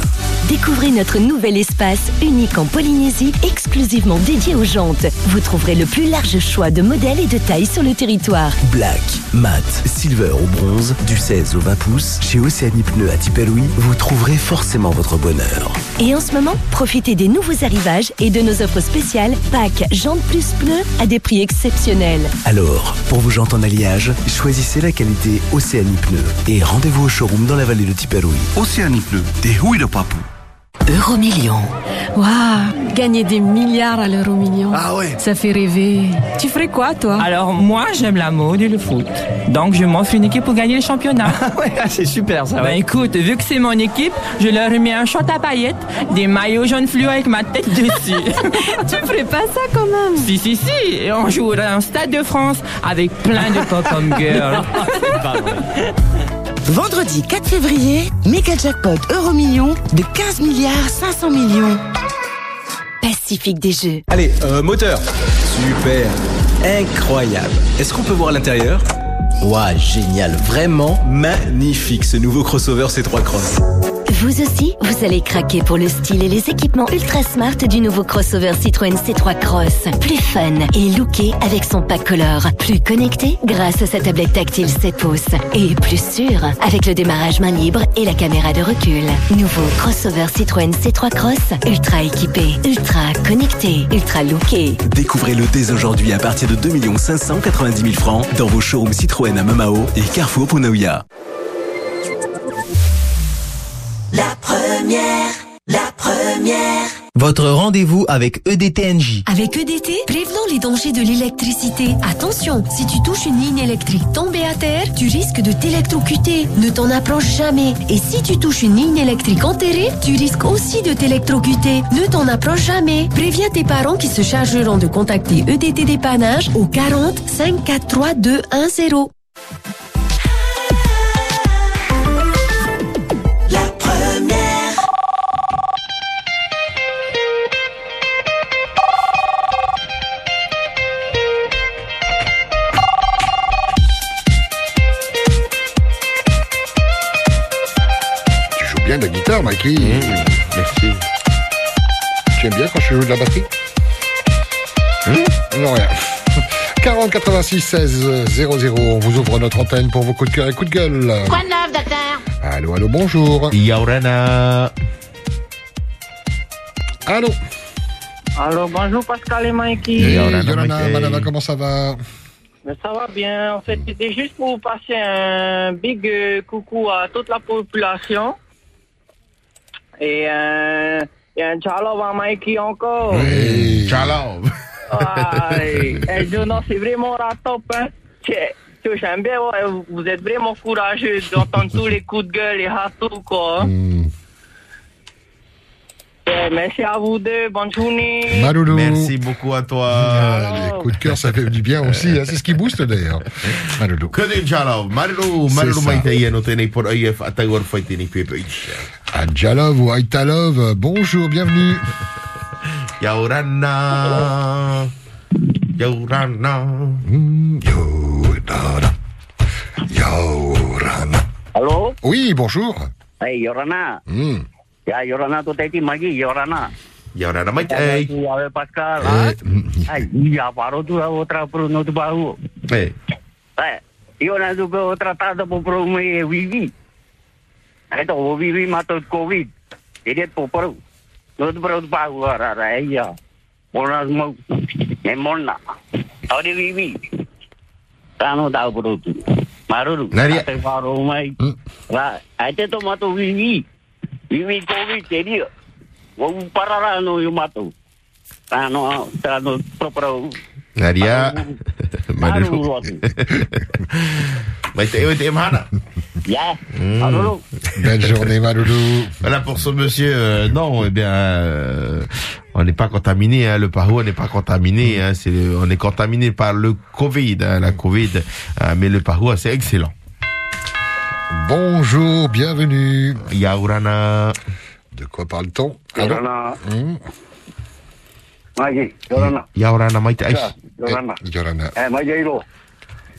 Découvrez notre nouvel espace unique en Polynésie, exclusivement dédié aux jantes. Vous trouverez le plus large choix de modèles et de tailles sur le territoire. Black, mat, silver ou bronze, du 16 au 20 pouces, chez Océanie Pneu à Tiperoui, vous trouverez forcément votre bonheur. Et en ce moment, profitez des nouveaux arrivages et de nos offres spéciales pack jantes plus pneus à des prix exceptionnels. Alors, pour vos jantes en alliage, choisissez la qualité Océanie Pneu et rendez-vous au showroom dans la vallée de Tiperoui. Océanie Pneu, des houilles de papou. Euromillion. Waouh, gagner des milliards à l'euro million. Ah ouais. Ça fait rêver. Tu ferais quoi, toi? Alors, moi, j'aime la mode et le foot. Donc, je m'offre une équipe pour gagner le championnat. ouais, c'est super ça. Ben écoute, vu que c'est mon équipe, je leur mets un short à paillettes, des maillots jaune fluo avec ma tête dessus. tu ferais pas ça quand même? Si, si, si. Et on joue dans un stade de France avec plein de pop-up girls. Vendredi 4 février, méga jackpot euro million de 15 milliards 500 millions. Pacifique des Jeux. Allez, euh, moteur. Super. Incroyable. Est-ce qu'on peut voir l'intérieur? Ouah, génial. Vraiment magnifique ce nouveau crossover C3 Cross. Vous aussi, vous allez craquer pour le style et les équipements ultra smart du nouveau crossover Citroën C3 Cross. Plus fun et looké avec son pack color. Plus connecté grâce à sa tablette tactile 7 pouces. Et plus sûr avec le démarrage main libre et la caméra de recul. Nouveau crossover Citroën C3 Cross. Ultra équipé, ultra connecté, ultra looké. Découvrez-le dès aujourd'hui à partir de 2 590 000 francs dans vos showrooms Citroën à Mamao et Carrefour Punauia. La première, la première. Votre rendez-vous avec E EDTNJ. Avec EDT, prévenons les dangers de l'électricité. Attention, si tu touches une ligne électrique tombée à terre, tu risques de t'électrocuter. Ne t'en approche jamais. Et si tu touches une ligne électrique enterrée, tu risques aussi de t'électrocuter. Ne t'en approche jamais. Préviens tes parents qui se chargeront de contacter EDT Dépannage au 40 543 210. Bien de la guitare, Mikey. merci. Tu aimes bien quand je joue de la batterie? Non, rien. 40 86 16 00. On vous ouvre notre antenne pour vos coups de cœur et coups de gueule. Quoi de neuf, docteur? Allô, allô, bonjour. Yaurana. Allô? Alors, bonjour Pascal et Mikey. Hey, Yorana, Manana, comment ça va? Mais ça va bien. En fait, c'était juste pour vous passer un big euh, coucou à toute la population. Et, et un ciao à Mikey encore. Oui. Ciao. Ouais. Et Jonas, c'est vraiment la top. Hein. C'est- c'est- J'aime bien, ouais, vous êtes vraiment courageux d'entendre tous les coups de gueule et hatou, quoi. hein. Et Merci à vous deux, bonne journée. Maloulou. Merci beaucoup à toi. Ah, les coups de cœur, ça fait du bien aussi. hein. C'est ce qui booste d'ailleurs. Maloulou. Que de Jalov. Marlo, C'est Marlo ça. Maïtaïen, au tenez pour AIF, à Tagor Faitini Pepe. Adjalov ou Aitalov, bonjour, bienvenue. Yaurana. Yaurana. Yaurana. Yaurana. Allô? Oui, bonjour. Hey, Yorana. Hmm. Ya, Yorana tu tadi magi, Yorana. Yaurana Eh, ya, Pascal, ah? Ay, ya, paro tu outra Bruno do Baú. Eh. Eh, io na do outra tada po pro me vivi. Ito, o vivi COVID. Ele po pro. No do pro do Baú, ara, ara, ya. Ona mo, me mona. Ori vivi. Tano da pro tu. Maruru. Mai. To mato vivi. Vivi COVID, ele. O parara no yo mato. Tano, tano pro pro. Nadia. Marlo. Maru. Maïtaï, Maïtaï, Mana. Yeah. Mmh. Allô. Belle journée, Maloulou. Voilà pour ce monsieur. euh, non, eh bien, euh, on n'est pas contaminé. Hein, le Pahou, on n'est pas contaminé. Hein, c'est, on est contaminé par le Covid, hein, la Covid. hein, mais le Pahou, c'est excellent. Bonjour, bienvenue. Yaurana. De quoi parle-t-on? Yorana. Hmm? Magi, Yorana. Yaurana, maite aish. Yorana. Yorana. Eh, mai ilo.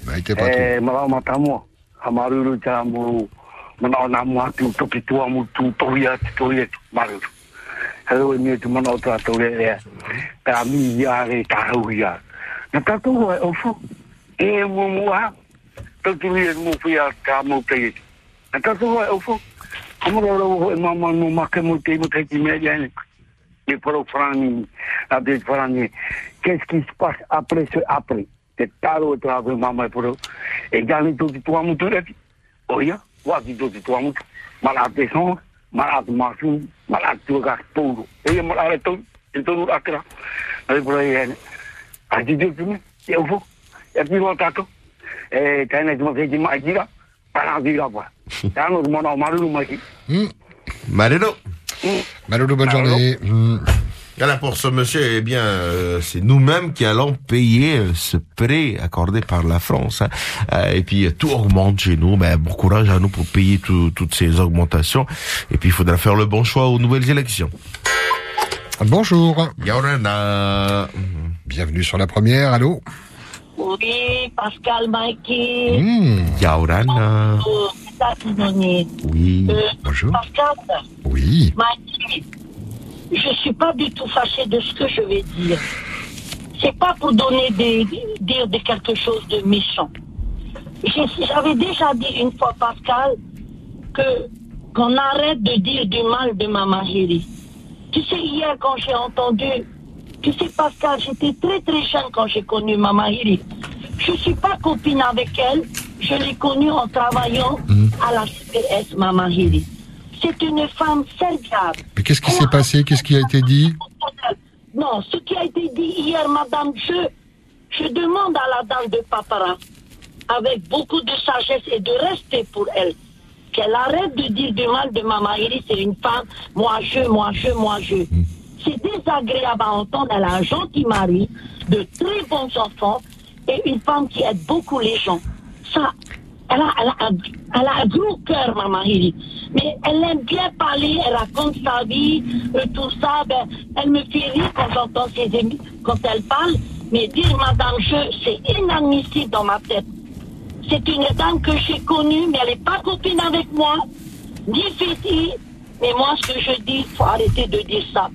Maite Eh, marama tamu. Hamaruru tamu. Mana ona mu atu topi tua mu tu toia toia maruru. Hello mi tu mana ota tole e. Ta mi ya re ta hu ya. Na wa ofu. E mu mu ha. Tu tu ni mu fu ya ta mu te. Tu mama te te ki me ya ni. Les Frani. Qu'est-ce qui se passe après après. Oh, de de a et tout le acra. Allez, pour aller, à dit Dieu, tu et au fond, et puis, on t'attend. Et t'as un exemple, qui m'a dit là, pas la vie là-bas. T'as un autre monde, on m'a dit, on m'a dit. Marino. Maloulou, bonne journée. Hmm. Voilà pour ce monsieur, eh bien, euh, c'est nous-mêmes qui allons payer euh, ce prêt accordé par la France. hein. Euh, et puis euh, tout augmente chez nous. Ben, bon courage à nous pour payer tout- toutes ces augmentations. Et puis il faudra faire le bon choix aux nouvelles élections. Bonjour. Yaurana. Bienvenue sur la première, allô? Oui, Pascal qui donnait. Oui. Euh, Bonjour. Pascal, Oui. Mikey, je suis pas du tout fâché de ce que je vais dire. C'est pas pour donner des, dire de quelque chose de méchant. J'avais déjà dit une fois, Pascal, que qu'on arrête de dire du mal de Maman Héry. Tu sais, hier, quand j'ai entendu, tu sais, Pascal, j'étais très très jeune quand j'ai connu Maman. Je suis pas copine avec elle, je l'ai connue en travaillant à la CPS Maman Hiri. C'est une femme serviable. Mais qu'est-ce qui s'est passé? Qu'est-ce qui a été dit? Non, ce qui a été dit hier, madame, je, je demande à la dame de Papara, avec beaucoup de sagesse et de respect pour elle, qu'elle arrête de dire du mal de Maman Iris, c'est une femme, moi je, moi je, moi je. C'est désagréable à entendre, elle a un gentil mari, de très bons enfants, et une femme qui aide beaucoup les gens. Ça, elle a, un, gros cœur, Maman. Mais elle aime bien parler, elle raconte sa vie, euh, tout ça. Ben, elle me fait rire quand j'entends ses émi- quand elle parle. Mais dire Madame Je, c'est inadmissible dans ma tête. C'est une dame que j'ai connue, mais elle n'est pas copine avec moi, ni fille. Mais moi, ce que je dis, il faut arrêter de dire ça.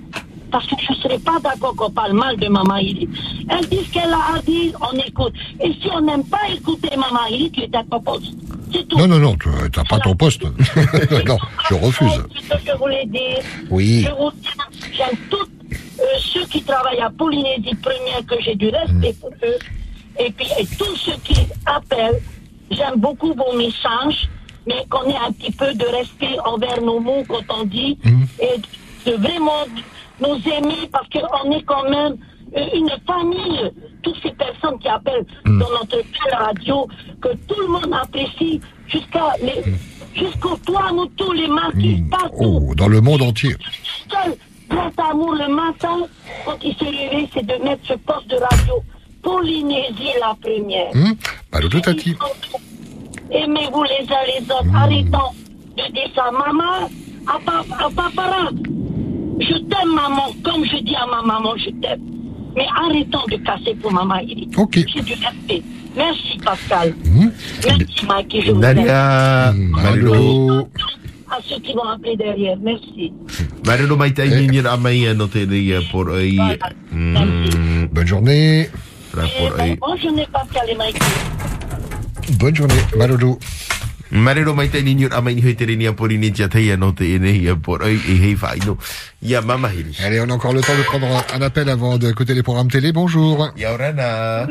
Parce que je ne serais pas d'accord qu'on parle mal de Maman Ili. Elle dit ce qu'elle a à dire, on écoute. Et si on n'aime pas écouter Maman Ili, tu es à ton poste. C'est tout. Non, non, non, tu n'as pas ton poste. non, je refuse. Ce que je voulais dire. Oui. Je vous tiens, j'aime tous euh, ceux qui travaillent à Polynésie première, que j'ai du respect pour eux. Et puis, et tous ceux qui appellent, j'aime beaucoup vos messages, mais qu'on ait un petit peu de respect envers nos mots quand on dit, et de vraiment nous aimer, parce qu'on est quand même euh, une famille. Toutes ces personnes qui appellent dans notre belle radio, que tout le monde apprécie, jusqu'à les, jusqu'au toit, nous tous les marquis, partout. Oh, dans le monde entier. Seul grand amour le matin, quand il se réveille, c'est de mettre ce poste de radio. Polynésie la première. Hmm Maloulou Tati. Aimez-vous les uns les autres. Arrêtons de dire ça. Maman, à, pa- à Papara, je t'aime, maman. Comme je dis à ma maman, je t'aime. Mais arrêtons de casser pour maman. Ok. J'ai du respect. Merci, Pascal. Merci, Mikey. Je. Nadia. Marino. À ceux qui vont appeler derrière. Merci. Marino mai tai ni ra mai no te ria por ai. Mm, Bonne journée. Por ai. Bonne journée, Pascal et Mikey. Bonne journée, Maloulou. Marino mai tai ni ra mai ni hoi te ria por ini tia tai no te ene ia por ai e hei fai no. Ia mama hiri. Allez, on a encore le temps de prendre un appel avant d'écouter les programmes télé. Bonjour. Yaurana.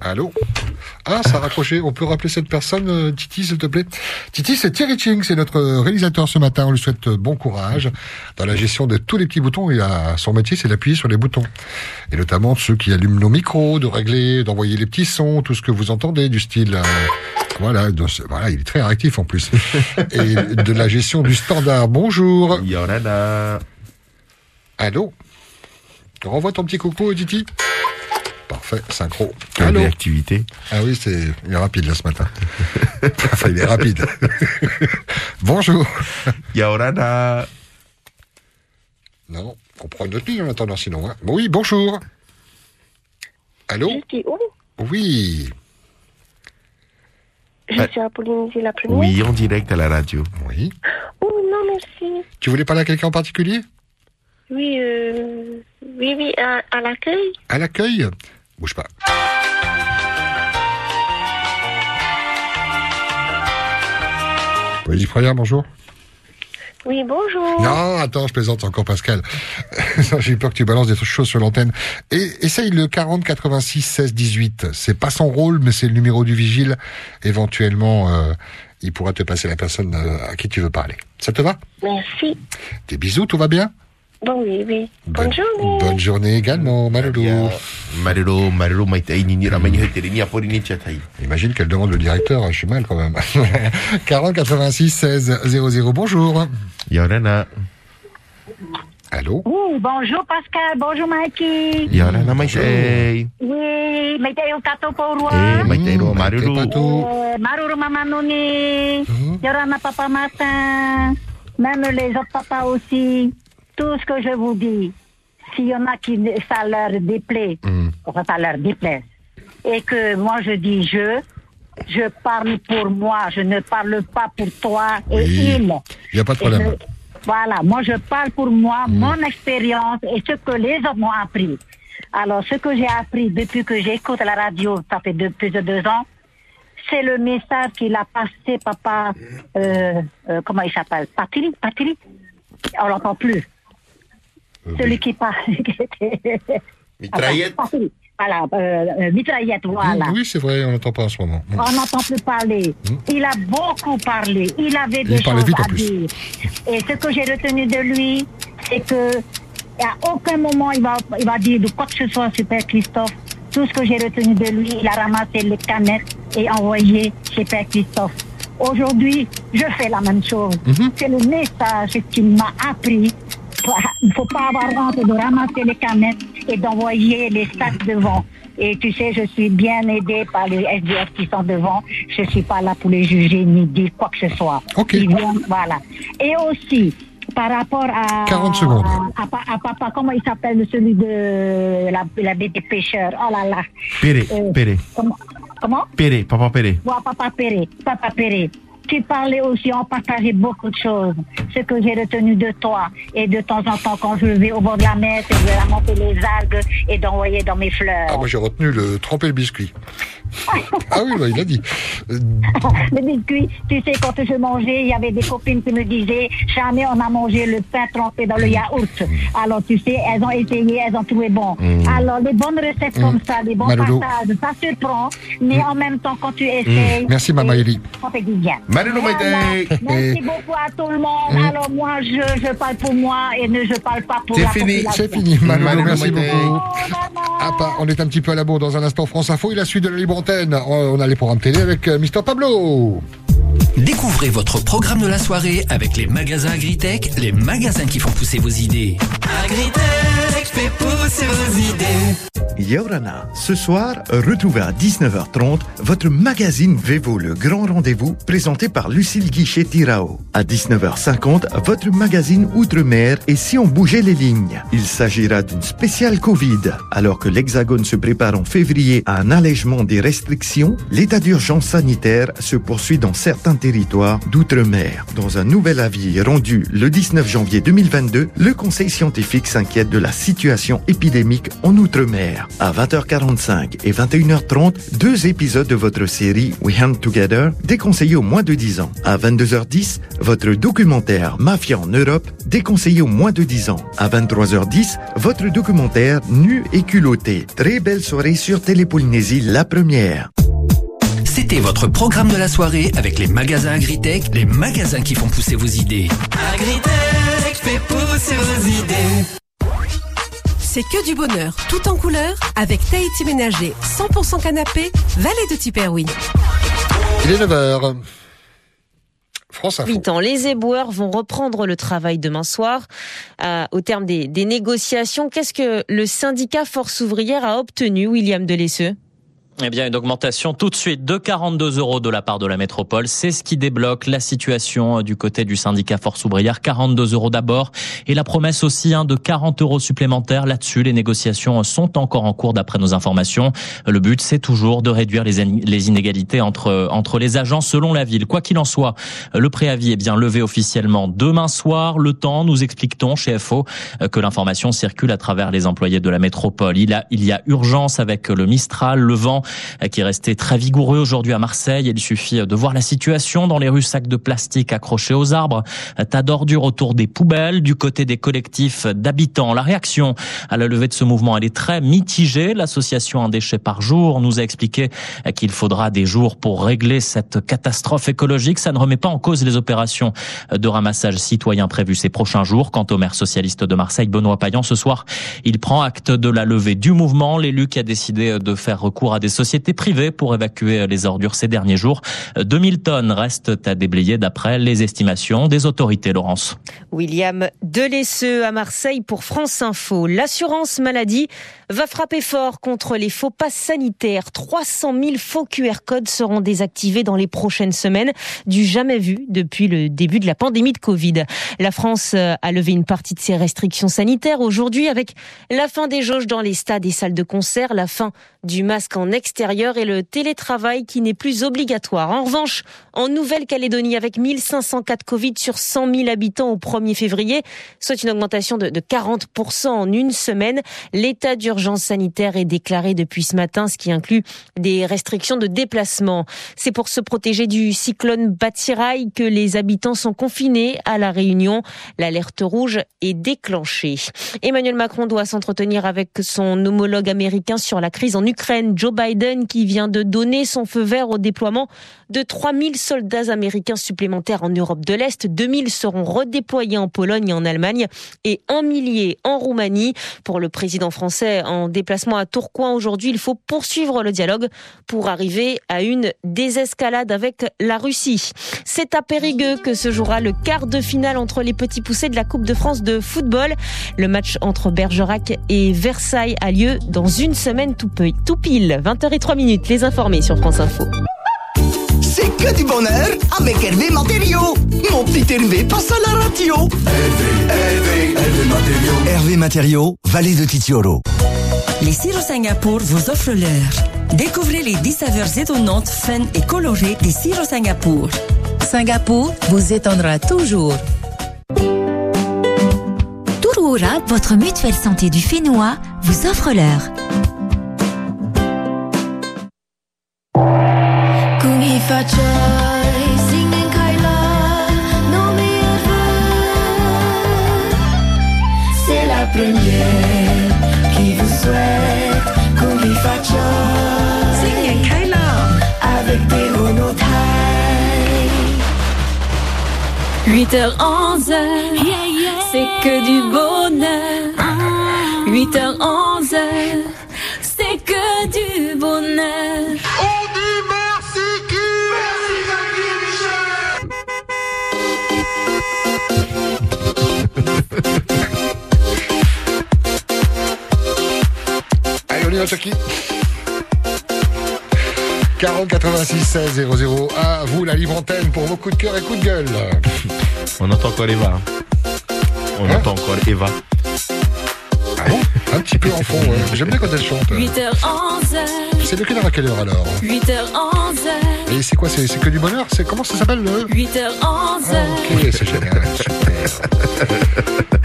Allô Ah, ça a raccroché. On peut rappeler cette personne, euh, Titi, s'il te plaît Titi, c'est Thierry Ching, c'est notre réalisateur ce matin. On lui souhaite euh, bon courage dans la gestion de tous les petits boutons. Il a son métier, c'est d'appuyer sur les boutons. Et notamment ceux qui allument nos micros, de régler, d'envoyer les petits sons, tout ce que vous entendez, du style... euh, Voilà, voilà, il est très réactif en plus. Et de la gestion du standard. Bonjour. Yorana. Allô Renvoie ton petit coucou, Titi. Parfait, synchro. Allô Réactivité. Ah oui, c'est il est rapide là ce matin. enfin, il est rapide. Bonjour. Yorana. Non, on prend une autre ligne en attendant sinon. hein. Oui, bonjour. Allô Oui. Je suis à Polynésie la première. Oui, en direct à la radio. Oui. Oh non, merci. Tu voulais parler à quelqu'un en particulier? Oui, euh, oui, oui, à, à l'accueil. À l'accueil? Bouge pas. Poésie première, bonjour. Oui, bonjour. Non, attends, je plaisante encore, Pascal. J'ai eu peur que tu balances des choses sur l'antenne. Et essaye le 40 86 16 18. C'est pas son rôle, mais c'est le numéro du vigile. Éventuellement, euh, il pourra te passer la personne euh, à qui tu veux parler. Ça te va? Merci. Des bisous, tout va bien? Bon, oui, oui. Bonne journée. Bonne journée également, Malolo. Malolo, Malolo, Maïtaï, Nini, Ramani, Heterini, Aporini, Tchataï. Imagine qu'elle demande le directeur, je suis mal quand même. 40 86 16 00. Bonjour. Yorana. Allô? Oui, bonjour Pascal, bonjour Mikey. Yorana, Maïtaï. Oui, Maitei o tatou paurua. Eh, Maïtaï, Ro, Marulu. Euh, Maruru Mamanoni. Yorana Papa Martin. Même les autres papas aussi. Tout ce que je vous dis, s'il y en a qui ça leur déplaît, enfin ça leur déplaise, et que moi je dis je, je parle pour moi, je ne parle pas pour toi et Oui, il. il n'y a pas de problème. je- voilà, moi je parle pour moi, mon expérience et ce que les autres m'ont appris. Alors, ce que j'ai appris depuis que j'écoute la radio, ça fait de, plus de deux ans, c'est le message qu'il a passé, papa, euh, euh, comment il s'appelle? Patiri Patiri On l'entend plus. Celui qui parle. Mitraillette. Patiri. Voilà, euh, euh, mitraillette, voilà. Oui, c'est vrai, on n'entend pas en ce moment. On n'entend plus parler. Il a beaucoup parlé. Il avait des Il choses vite, à dire. Et ce que j'ai retenu de lui, c'est que à aucun moment il va, il va dire de quoi que ce soit sur Père Christophe. Tout ce que j'ai retenu de lui, il a ramassé les canettes et envoyé chez Père Christophe. Aujourd'hui, je fais la même chose. C'est le message qu'il m'a appris. Il ne faut pas avoir honte de ramasser les canettes et d'envoyer les sacs devant. Et tu sais, je suis bien aidée par les SDF qui sont devant. Je suis pas là pour les juger ni dire quoi que ce soit. Ils viennent, voilà. Et aussi, par rapport à... 40 secondes. À, pa- à papa, comment il s'appelle celui de la, la baie des pêcheurs? Oh là là. Péré, Euh, Péré. Comment, comment? Péré, Papa Péré. Ouais, Papa Péré, Papa Péré. Tu parlais aussi, on partageait beaucoup de choses. Ce que j'ai retenu de toi. Et de temps en temps, quand je vais au bord de la mer, c'est de ramasser les algues et d'envoyer dans mes fleurs. Ah, moi j'ai retenu le tremper le biscuit. Ah oui, bah, il a dit. Le biscuit, tu sais, quand je mangeais, il y avait des copines qui me disaient, jamais on a mangé le pain trempé dans le yaourt. Alors, tu sais, elles ont essayé, elles ont trouvé bon. Mm. Alors, les bonnes recettes comme ça, les bons Malolo. partages, ça se prend, mais en même temps, quand tu essayes, Mm. Merci, Mama Eli. ça fait du bien. Malolo Voilà. Maïté. Merci beaucoup à tout le monde. Mm. Alors, moi, je, je parle pour moi et ne je parle pas pour la population. c'est fini. Malolo, merci beaucoup. Ah, pas, on est un petit peu à la bourre dans un instant France Info et la suite de la libre on a les programmes télé avec euh, Mister Pablo. Découvrez votre programme de la soirée avec les magasins Agritech, les magasins qui font pousser vos idées. Agritech idées. Yorana, ce soir, retrouvez à 19h30 votre magazine Vevo, le grand rendez-vous présenté par Lucille Guichet-Tirao. À 19h50, votre magazine Outre-mer et si on bougeait les lignes. Il s'agira d'une spéciale Covid. Alors que l'Hexagone se prépare en février à un allègement des restrictions, l'état d'urgence sanitaire se poursuit dans certains territoires d'outre-mer. Dans un nouvel avis rendu le 19 janvier 2022, le Conseil scientifique s'inquiète de la situation épidémique en outre-mer. À 20h45 et 21h30, deux épisodes de votre série We Hunt Together, déconseillés aux moins de 10 ans. À 22h10, votre documentaire Mafia en Europe, déconseillé aux moins de 10 ans. À 23h10, votre documentaire Nu et culotté. Très belle soirée sur Télépolynésie, la première. C'était votre programme de la soirée avec les magasins Agritech, les magasins qui font pousser vos idées. Agritech fait pousser vos idées. C'est que du bonheur, tout en couleur, avec Tahiti Ménager, 100% canapé, valet de Tiperoui. Il est 9h. France Info. 8 ans. Les éboueurs vont reprendre le travail demain soir. Euh, au terme des, des négociations, qu'est-ce que le syndicat Force ouvrière a obtenu, William Delesseux? Eh bien, une augmentation tout de suite de 42 euros de la part de la métropole. C'est ce qui débloque la situation du côté du syndicat Force ouvrière. 42 euros d'abord et la promesse aussi hein, de 40 euros supplémentaires. Là-dessus, les négociations sont encore en cours d'après nos informations. Le but, c'est toujours de réduire les, inégalités entre, entre les agents selon la ville. Quoi qu'il en soit, le préavis est bien levé officiellement demain soir. Le temps, nous explique-t-on chez FO que l'information circule à travers les employés de la métropole. Il, a, il y a urgence avec le Mistral, le vent qui est resté très vigoureux aujourd'hui à Marseille. Il suffit de voir la situation dans les rues, sacs de plastique accrochés aux arbres, tas d'ordures autour des poubelles, du côté des collectifs d'habitants. La réaction à la levée de ce mouvement, elle est très mitigée. L'association Un déchet par jour nous a expliqué qu'il faudra des jours pour régler cette catastrophe écologique. Ça ne remet pas en cause les opérations de ramassage citoyen prévues ces prochains jours. Quant au maire socialiste de Marseille, Benoît Payan, ce soir, il prend acte de la levée du mouvement. L'élu qui a décidé de faire recours à des sociétés privées pour évacuer les ordures ces derniers jours. 2000 tonnes restent à déblayer d'après les estimations des autorités, Laurence. William Delesseux à Marseille pour France Info. L'assurance maladie va frapper fort contre les faux passes sanitaires. 300 000 faux QR codes seront désactivés dans les prochaines semaines, du jamais vu depuis le début de la pandémie de Covid. La France a levé une partie de ses restrictions sanitaires aujourd'hui avec la fin des jauges dans les stades et salles de concert, la fin du masque en extérieur et le télétravail qui n'est plus obligatoire. En revanche, en Nouvelle-Calédonie, avec 1500 cas de Covid sur 100 000 habitants au 1er février, soit une augmentation de 40% en une semaine, l'état d'urgence sanitaire est déclaré depuis ce matin, ce qui inclut des restrictions de déplacement. C'est pour se protéger du cyclone Batsirai que les habitants sont confinés à la Réunion. L'alerte rouge est déclenchée. Emmanuel Macron doit s'entretenir avec son homologue américain sur la crise en Ukraine. Joe Biden qui vient de donner son feu vert au déploiement de 3000 soldats américains supplémentaires en Europe de l'Est. 2000 seront redéployés en Pologne et en Allemagne et un millier en Roumanie. Pour le président français en déplacement à Tourcoing aujourd'hui, il faut poursuivre le dialogue pour arriver à une désescalade avec la Russie. C'est à Périgueux que se jouera le quart de finale entre les petits poussés de la Coupe de France de football. Le match entre Bergerac et Versailles a lieu dans une semaine tout, pile. 20h03 minutes, les informés sur France Info. C'est que du bonheur avec Hervé Matériaux. Mon petit Hervé passe à la radio. Hervé, Hervé, Hervé Matériaux. Hervé Matériaux, vallée de Titioro. Les sirops Singapour vous offrent l'heure. Découvrez les 10 saveurs étonnantes, fun et colorées des sirops Singapour. Singapour vous étonnera toujours. Touroura, votre mutuelle santé du Fénois, vous offre l'heure. C'est la première qui vous souhaite qu'on lui fasse avec des monotailles. 8h11, c'est que du bonheur. 8h11, c'est que du bonheur. Va, Chucky. 40 86 16 00. À vous, la libre antenne pour vos coups de cœur et coups de gueule. On entend encore Eva. On entend encore Eva. Ah bon? Un petit peu en fond, ouais. J'aime bien quand elle chante. 8h11, C'est de quelle heure à quelle heure alors? 8h11, Et c'est quoi C'est que du bonheur? C'est Comment ça s'appelle le? 8h11. Ok, c'est génial. O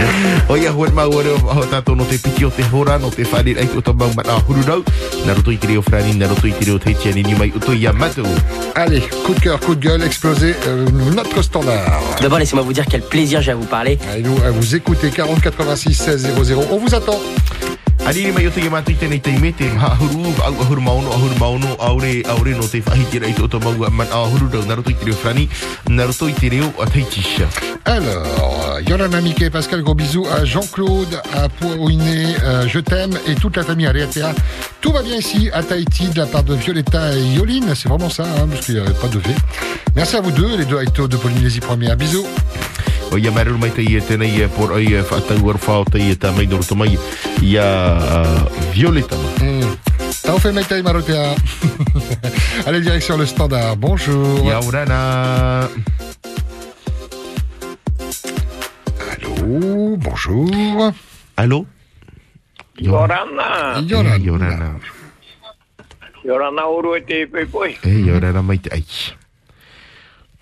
ia hua mau ore o tātou no te piki o te hora, no te whare ai o tā mau mana huru rau. Nā roto i te reo frani, nā roto i te reo te tia ni mai uto ia matou. Allez, coup de cœur, coup de gueule, explosé euh, notre standard. D'abord, laissez-moi vous dire quel plaisir j'ai à vous parler. Allez, nous, à vous écouter 40 86 16 00. On vous attend. Alors, Yolanda Mickey, Pascal, gros bisous à Jean-Claude, à Pouiné, euh, je t'aime, et toute la famille Ariatea. Tout va bien ici, à Tahiti, de la part de Violetta et Yoline. C'est vraiment ça, hein, parce qu'il n'y avait pas de V. Merci à vous deux, les deux Aito de Polynésie Première. Bisous. Ia maru mai te ia tēnei por ai e whaatau ar whao te ia tā mai noro to mai ia Violeta ma. Tao fait Maïtaï Marotea. Allez, direction le standard. Bonjour. Allô, bonjour. Allô Yorana. Yorana. Yorana. Yorana uru e te. E Yorana mai te ai.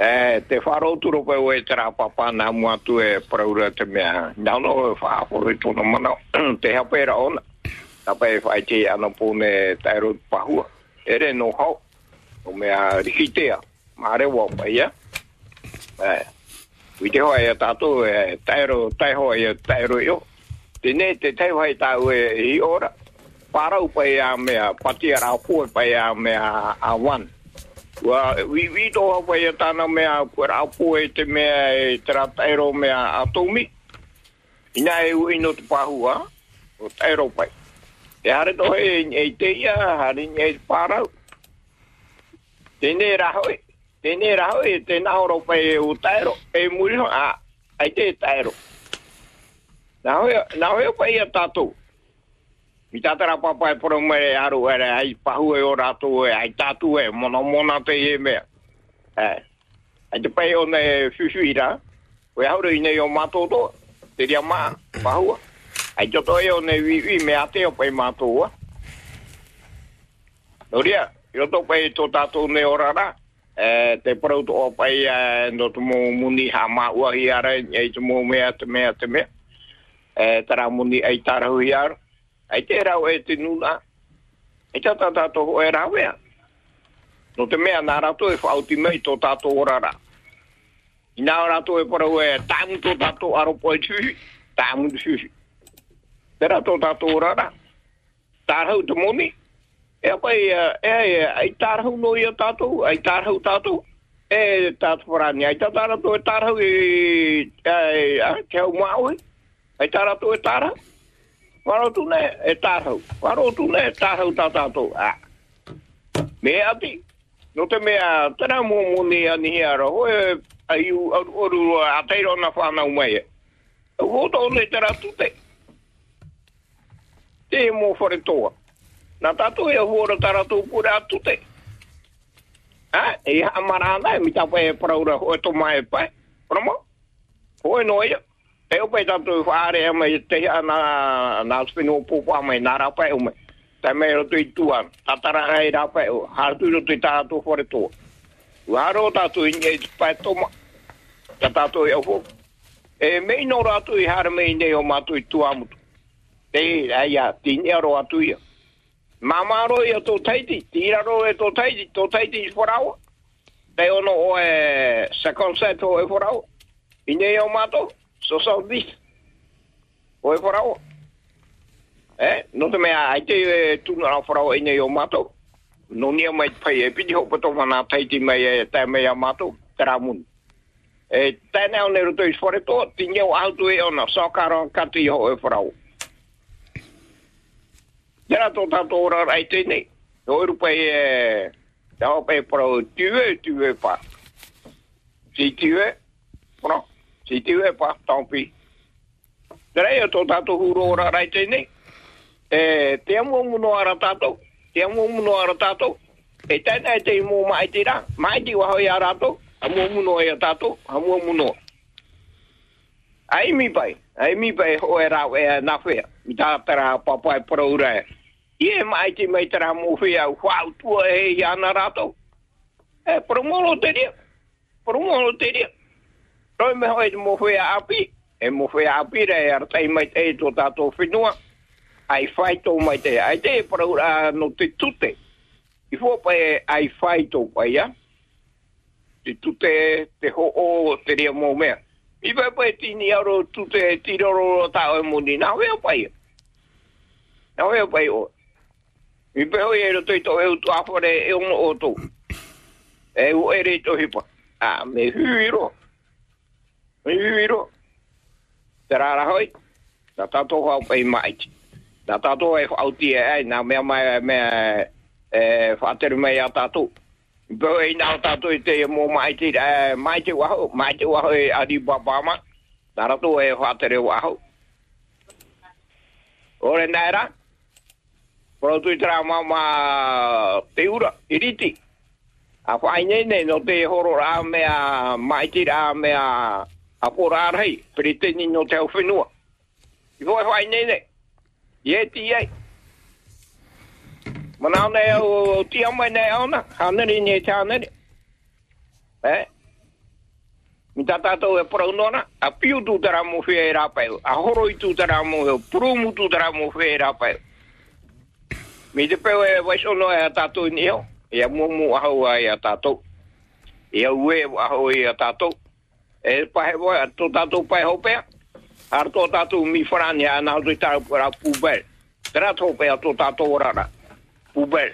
E, te wharo turo pe o e te rā papa nā mua tu e praura te mea. Nāno e whaaporo i tōna mana. te hapera ona. Tapa e whai te ana pōne tairo pahua. Ere no hau. O mea rikitea. Māre wā pai ia. E. Ui te hoa e tātou e tairo, taiho e tairo i o. Tēnei te tai whai tāu e i ora. Parau pai a mea, pati a rā pua pa mea a wan wa wi wi to wa ya ta na me a ko ra po e te me a e tra tairo me a atomi. Ina e u ino te pahu o tairo pai. Te hare to e e te ia hare ni e para te ne ra ho e te ne ra ho e te na ro pai e u tairo e muri a ai te tairo na ho na ho pai ya tatou Mi tātara papa e poro mai aru ere ai pahu e o rātou e ai tātu e mona mona te e mea. Eh. ai te pai o ne whiwhira, o haure hauru i nei o mātoto, te ria mā, pahua. Ai toto e o ne wiwi me ate o pai mātoa. No ria, i roto pai tō tātou ne o rara, eh, te parauto o pai eh, no te mō muni ha māua hi ara, e te mō mea te mea te mea. Eh, tara muni ai tarahu hi ara. Ai te rau e te nuna. E te tata toho e rau ea. No te mea nā rātou e whauti mei tō tātou orara. I nā rātou e parau e tāmu tō tātou aropo e tūhi, Tāmu tūhi. Te rātou tātou orara. Tārhau te moni. E apai, e, e, ai tārhau no ia tātou. Ai tārhau tātou. E tātou parani. Ai tātou e tārhau e, e, e, te au maui. Ai tā rato e tārhau. Waro tu ne e tāhau. Waro tu ne e tāhau tā tātou. Ah. Me ati. No te mea, tera mō mōni ani hiara. Hoe a iu oru a teiro na whanau mai. Ho tō ne tera tute. Te mō whare toa. Nā tātou e huora tara tō pura tute. Ha? E ha marana e mi tapa e praura hoe tō mai pai. Promo? Hoe noia e o pai tatu i whaare ama te ana na spino pupa mai na rapa e ume. Ta me ro tui tua, tatara ai rapa o, hartu ro tui tatu whare tō. Waro tatu i ngei pai toma, ta tatu i au. E mei no ratu i hara mei nei o matu i tua mutu. Te ai a tinea ro atu ia. Mama ro ia tō taiti, tira ro e tō taiti, tō taiti i whorawa. Te ono o e second set o e whorawa. I nei o matu. 70. Hoor je vooral? Hé, nog meer, hij deed toen al vooral in de Yamato. Nog niet met PEP, die hopen toch van dat hij die met de Yamato, Tramun. Eh, ten el nero dus voor het oor, tien jouw auto e ona, zo karan kati hoor je vooral. Dera tot dat oor al uit in nee. Hoor je, daar op je pro, tuwe, tuwe pa. Zie. Si tiwe pa, tampi. Tere e tō tātou huro ora rai tēnei. E, te amu muno ara tātou. Te amu muno ara tātou. E tēnei te imo mai te rā. Mai te waho i a rātou. Amu muno e a tātou. Amu muno. Ai mi pai. Ai mi pai ho e rau e a nawhea. Mi tātara papai paraura e. Mai te mai tera mo whea. Whau tua e i ana rātou. E, promono te ria. Promono te ria. Toi me hoi mo whea api, e mo whea api re ar tei mai te tō tātou whenua, ai whai tō mai te, ai te e paraura no te tute. I fōpa e ai whai tō pai a, te tute te ho o te rea mō mea. I wai pai tini aro tute tiroro tāo e muni, nā wea pai a. Nau e pai o. I pe hoi e roto i to e utu apore e ono o tō. E u ere to hipa. A me huiro. Me viviro. Tera ara hoi. Na tato hoa pei mai. Na tato e au tia ai. Na mea mai me e fateru mai a tato. Bo e na tato i te mo mai te mai te waho. Mai te waho e adi babama. Na rato e fateru waho. Ore na era. Pro tui tera mama te ura. Iriti. A whainene no te horo rā mea mai te rā mea... a pora rei, peri te ni no te au whenua. I voi whai nei nei. Ie ti ei. Mana e haneri. Eh? Mi tā tātou e a piu tu tara e rāpau, a horo i heo, prumu tu tara mo whea e rāpau. Mi te peo e e a tātou ni heo, e a ahau ai a. E a e a. e pahe voi to tatu pai hope ar to tatu mi frani ana do ta ra pubel tra to pe to tatu ora ra pubel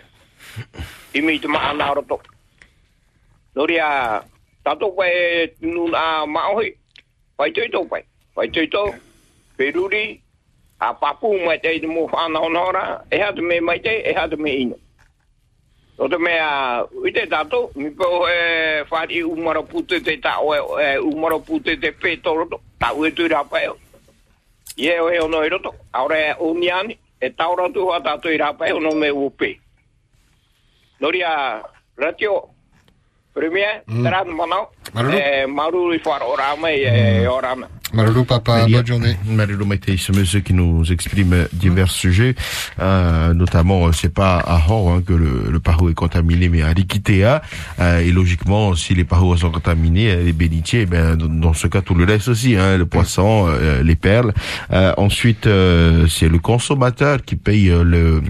i mi te mana ro to noria tatu pe nu a ma oi pai to to pai pai to to peruri a papu mai te mo fana ona ora e hat me mai te e hat me ino. O te mea, ui te tātou, mi pō e whāri umara pute te tā oe, e umara pute te pēto roto, tā ue tui rāpai o. Ie o he ono i roto, aore e o niani, e taura tu hoa tātou i ono me upe. Nori a ratio, premier, mm. taran manau, Maruru. e maru i whara o rāma e e o rāma. Malolo papa, bonne journée. Malolo Maïté, ce monsieur qui nous exprime divers sujets, euh, notamment, euh, c'est pas à Hor hein, que le, le paro est contaminé, mais à Likitea. Euh, et logiquement, si les paros sont contaminés, euh, les bénitiers, eh ben, dans, ce cas, tout le reste aussi, hein, le poisson, euh, les perles. Euh, ensuite, euh, c'est le consommateur qui paye le,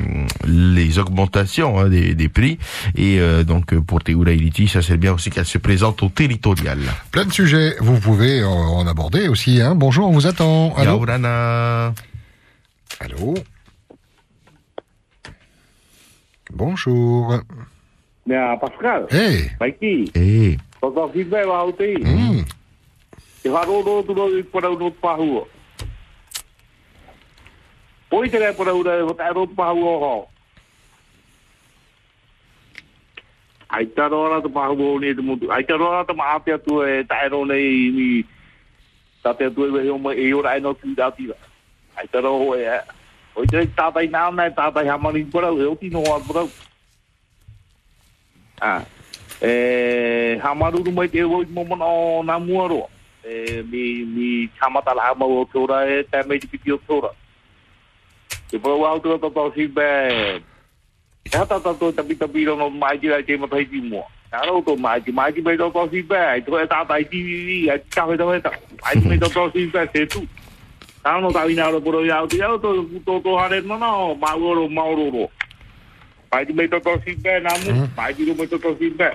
les augmentations hein, des, des prix. Et euh, donc, pour Teura Iliti, ça c'est bien aussi qu'elle se présente au territorial. Plein de sujets, vous pouvez en aborder aussi. Hein. Bonjour, on vous attend. Allô Yaurana. Allô Bonjour. Nea, Pascal. Hey. Maiki. Hey. Toto kipe wa uti. Mm. Te wharo ro tu para pahua. Poi te para wata ro pahua ho. Ai taro ara te pahua o ni te mutu. Ai taro ara te maate atu e tae ro nei ni. Tate atu e wehe o e ora e no tu da tira. Ai taro ho e. Oi te tātai nāo nei tātai hamari para e o tino o para. Ah. e hamaruru mai te woi mo mana o na muaro e mi mi chamata la ma o tora e te mai te piti o tora te po wa tora to to si be ya ta ta to ta pita piro no mai ti ai te ma tai ti mo ya to to to hare no no ma ro ma ro ro mai ti me to to si be na mu mai ti ro me to to si be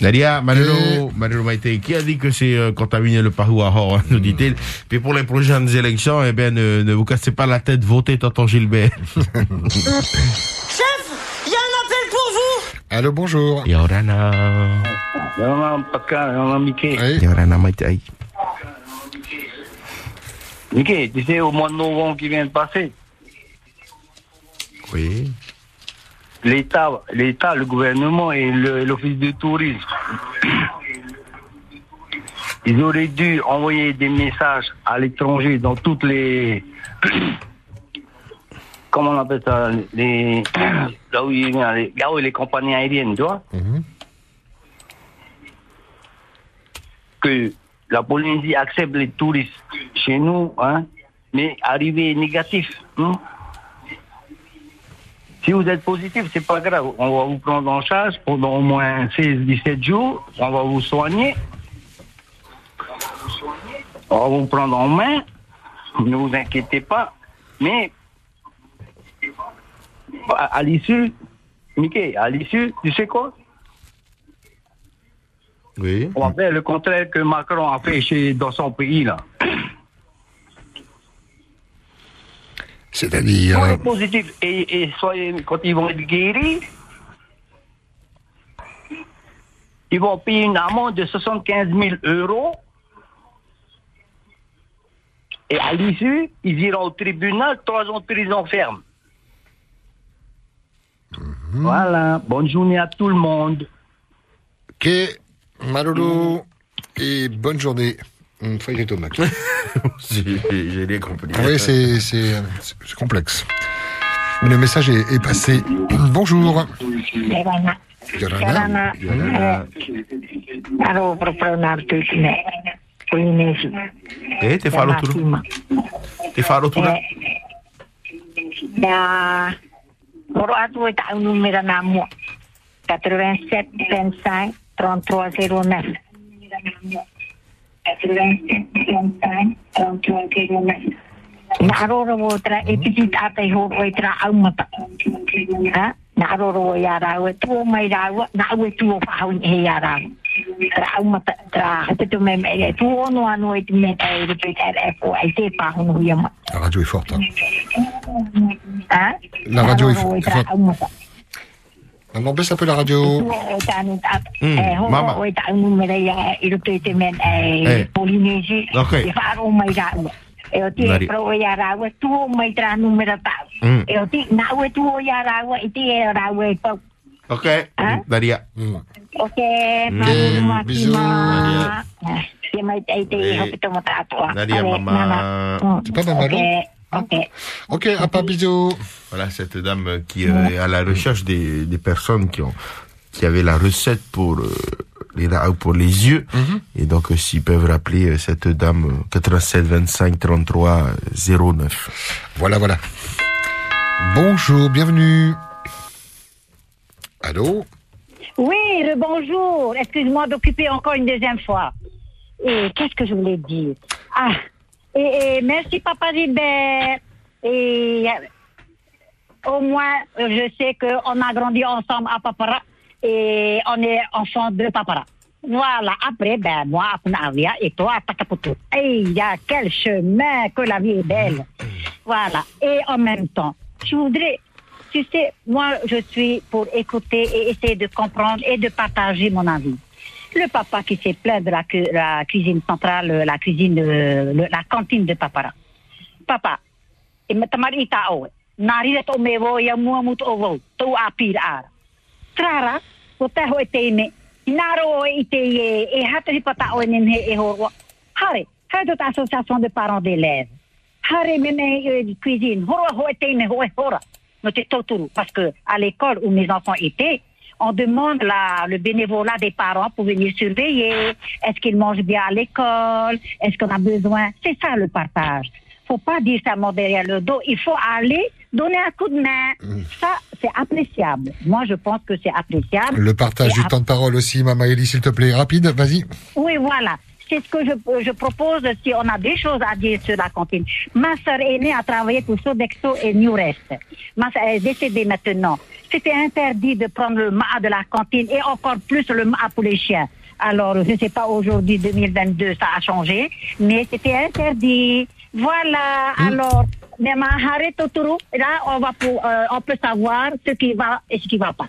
Nadia, Manolo, Manolo Maïté, qui a dit que c'est euh, contaminé le Pahou à Hor, hein, nous dit-il. Puis pour les prochaines élections, eh bien, ne, ne vous cassez pas la tête, votez Tonton Gilbert. Chef, il y a un appel pour vous Allô, bonjour. Yorana. Yorana, Pascal, Yorana, Mickey. Yorana. Mickey, tu sais, au mois de novembre qui vient de passer, Oui. l'État, l'État, le gouvernement et le- l'Office de tourisme, ils auraient dû envoyer des messages à l'étranger dans toutes les. Comment on appelle ça les, là, où il y a les, là où les compagnies aériennes, tu vois Que la Polynésie accepte les touristes chez nous, hein, mais arrivé négatif. hein. Si vous êtes positif, c'est pas grave. On va vous prendre en charge pendant au moins 16-17 jours. On va vous soigner. On va vous prendre en main. Ne vous inquiétez pas. Mais à, à l'issue, Mickey, à l'issue, tu sais quoi Oui. On va faire le contraire que Macron a fait chez, dans son pays, là. C'est-à-dire Pour les positifs, et, et soyez, quand ils vont être guéris, ils vont payer une amende de 75 000 euros. Et à l'issue, ils iront au tribunal, trois ans de prison ferme. Voilà. Bonne journée à tout le monde. Ok, Malolo, et bonne journée. Feuille de tomate. J'ai oui, c'est complexe. Mais le message est, est passé. Bonjour. Eh, te falo tu. Te falo tu. Ya. Moro atu e tau numero na mo. 87 25 33 09. 87 25 33 09. Naaroro wo tra e piti tata i ho o tra au mata. Ha? Naaroro wo ya ra o tu mai na. La radio est forte. La radio wo forte. baisse un peu la radio. o tanu ta Mm, e o te e Ok. mai pro tra Mm. e o na i e e pa Ok, Daria. ok Mm. ma ma Bisous. mai te te Nadia, maman. C'est pas mal, non ok Ok, à pas bisous. Voilà cette dame qui euh, est à la recherche des, des personnes qui ont qui avaient la recette pour euh, les ra- pour les yeux et donc euh, s'ils peuvent rappeler euh, cette dame euh, 87 25 33 euh, 09. Voilà, voilà. Bonjour, bienvenue. Allô? Oui, le bonjour. Excuse-moi d'occuper encore une deuxième fois. Et qu'est-ce que je voulais dire? Ah, et, et merci Papa Gilbert. Et euh, au moins, je sais qu'on a grandi ensemble à Papara et on est enfant de Papara. Voilà, après, ben moi, à Punavia et toi Takaputu. Et il y a quel chemin que la vie est belle. Voilà, et en même temps, je voudrais tu sais, moi, je suis pour écouter et essayer de comprendre et de partager mon avis. Le papa qui s'est plaint de la, cu- la cuisine centrale, la cuisine, euh, la cantine de Papara. Papa, e me tamari ko te e, e association de parents d'élèves. Hare me me e cuisine, parce que à l'école où mes enfants étaient, on demande la, le bénévolat des parents pour venir surveiller. Est-ce qu'ils mangent bien à l'école? Est-ce qu'on a besoin? C'est ça le partage. Faut pas dire ça derrière le dos. Il faut aller donner un coup de main. Ça, c'est appréciable. Moi, je pense que c'est appréciable. Le partage du temps de parole aussi, Mama Eli, s'il te plaît. Rapide, vas-y. oui, voilà. C'est ce que je, je propose si on a des choses à dire sur la cantine. Ma sœur aînée a travaillé pour Sodexo et New Rest. Ma sœur est décédée maintenant. C'était interdit de prendre le mât de la cantine et encore plus le mât pour les chiens. Alors, je ne sais pas, aujourd'hui, 2022, ça a changé, mais c'était interdit. Voilà, alors, mais ma arrête autour, là, on, va pour, euh, on peut savoir ce qui va et ce qui va pas.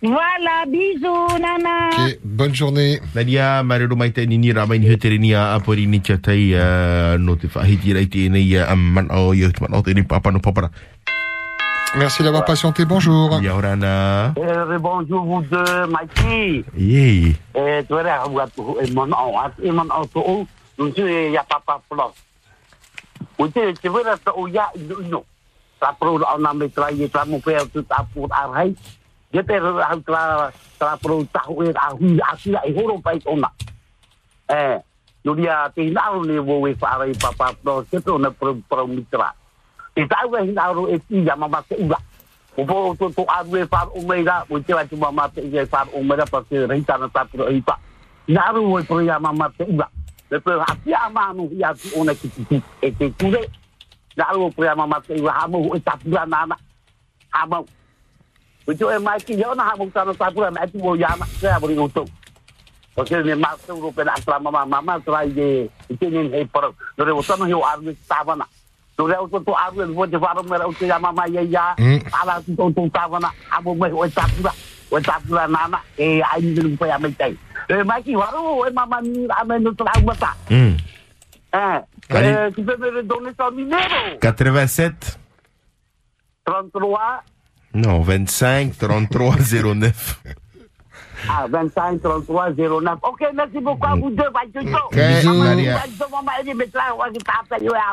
Voilà, bisous, nana. Ok, bonne journée. Nadia marero mai te nini ra mai ni hetere ni a apori ni chatai no te whahiti rai te nei am man o yo te man o te ni papa no papara. Merci d'avoir patienté. Bonjour. Yaurana. Eh, bonjour vous deux, Mikey. Yei. Eh, tu vois, eh, mon on, eh, mon on tu oh, tu sais, ya papa plus. Uite, tu vois, tu oh, ya, no. Ta pro on a mis tra, ye tra mo pe tu ta put ar hai. Ye te ha tra, tra pro ta ho e a hu a si ai horo pai ona. Eh, no dia te na ro le wo we fa rai papa plus, ke to na pro pro mitra. Te tau e hina ro e ti ya mama te ua. O po to to a we fa o me da, o te wa tu mama te ye fa o me da pa ke rei ta na ta pro i pa. Na ro o pro ya mama te ua. Le pro ha ti ama no ya tu ona ki ti e te tu le. Na ro pro ya mama te ua ha mo o ta pura na na. Ha mo. O te e mai ki yo na ha mo ta na ta pura na ti mo ya ma ke a bo ri o to. O ke ne ma te ro pe na tra mama mama tra ye. Te ne he pro. No re o ta no yo a ri ta va na. no le o to aru e vo te whara mera o te ama mai e ia Mm. ala tu tō tō tāwana amo mai o e tāpura o e tāpura nana e ai ni lu pai amai tai Hmm. eh tu peux me donner ton numéro 87 33 Non, 25 33 09. ah 25 33 09 ok merci beaucoup à vous deux. Bye ciao Ok, Bisous.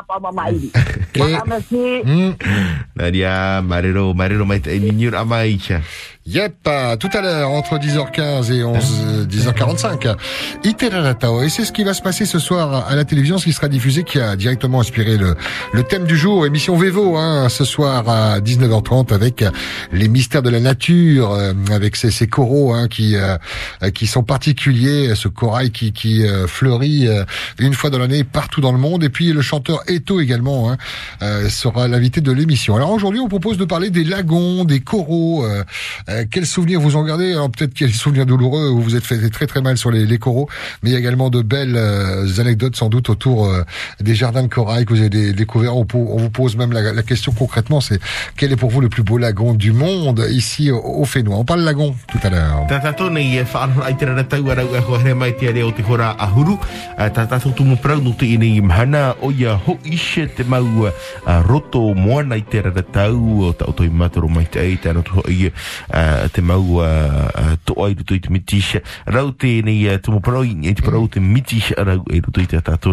Apa mama ini Voilà, merci. Nadia, marero, amaicha. Yep, tout à l'heure, entre 10h15 et 11, euh, 10h45, Iteranatao. Et c'est ce qui va se passer ce soir à la télévision, ce qui sera diffusé, qui a directement inspiré le, thème du jour, émission Vevo, hein, ce soir à 19h30 avec les mystères de la nature, euh, avec ces, coraux hein, qui euh, qui sont particuliers, ce corail qui, qui euh, fleurit une fois dans l'année partout dans le monde. Et puis le chanteur Eto également hein, sera l'invité de l'émission. Alors aujourd'hui, on propose de parler des lagons, des coraux. Euh, quels souvenirs vous en gardez peut-être des souvenirs douloureux où vous êtes fait très très mal sur les, les coraux, mais il y a également de belles euh, anecdotes sans doute autour euh, des jardins de corail que vous avez dé- découverts. On, vous pose même la, la question concrètement, c'est quel est pour vous le plus beau lagon du monde ici au, au Fénois? On parle lagon tout à l'heure. Te mau to ai ruto i te. Rau nei prau te mitisha rau e te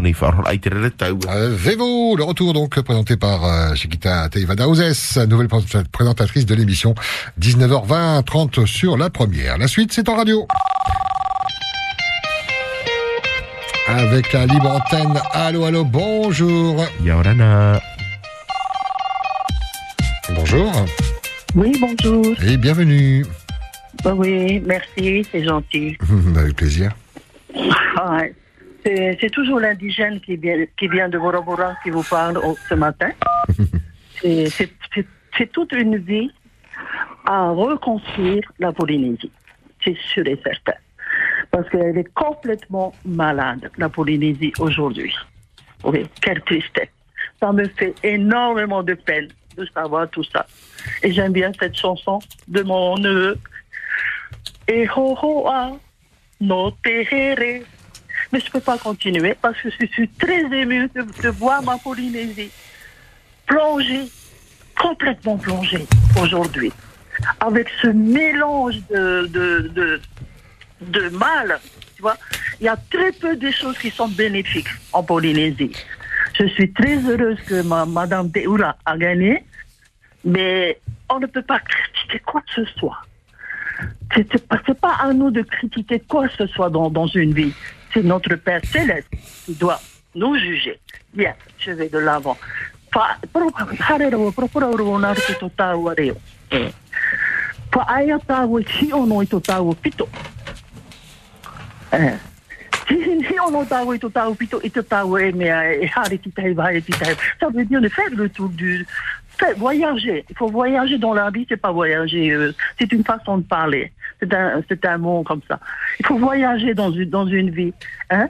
nei ai tau. Vevo, le retour donc présenté par Chiquita Teivadaouzes, nouvelle pré- présentatrice de l'émission 19h20 30 sur la première. La suite c'est en radio. Avec la libre antenne. Allô, allô, bonjour. Yaorana. Bonjour. Oui, bonjour. Et bienvenue. Bah oui, merci, c'est gentil. Avec plaisir. Ah, c'est toujours l'indigène qui vient, qui vient de Borobora qui vous parle au- ce matin. C'est toute une vie à reconstruire la Polynésie. C'est sûr et certain. Parce qu'elle est complètement malade, la Polynésie, aujourd'hui. Oui, quelle tristesse. Ça me fait énormément de peine de savoir tout ça. Et j'aime bien cette chanson de mon neveu. Et ho no. Mais je ne peux pas continuer parce que je suis très émue de, de voir ma Polynésie plongée, complètement plongée aujourd'hui, avec ce mélange de, de, de, de mal. Tu vois, il y a très peu de choses qui sont bénéfiques en Polynésie. Je suis très heureuse que ma, Madame Teura a gagné, mais on ne peut pas critiquer quoi que ce soit. C'est pas, pas à nous de critiquer quoi que ce soit dans, dans une vie. C'est notre Père Céleste qui doit nous juger. Bien, je vais de l'avant. Fa- pro- harero, pro- pro- ro- na rutu to tau a reo. Pa aia tau si ono i to tau o pito. Si si ono tau i to tau pito i to tau mea hari ti tai vai ti tai. Ça veut dire de faire le tour du... Faire voyager. Il faut voyager dans la vie, c'est pas voyager. euh, c'est une façon de parler. C'est un, c'est un mot comme ça. Il faut voyager dans une, dans une vie. Hein?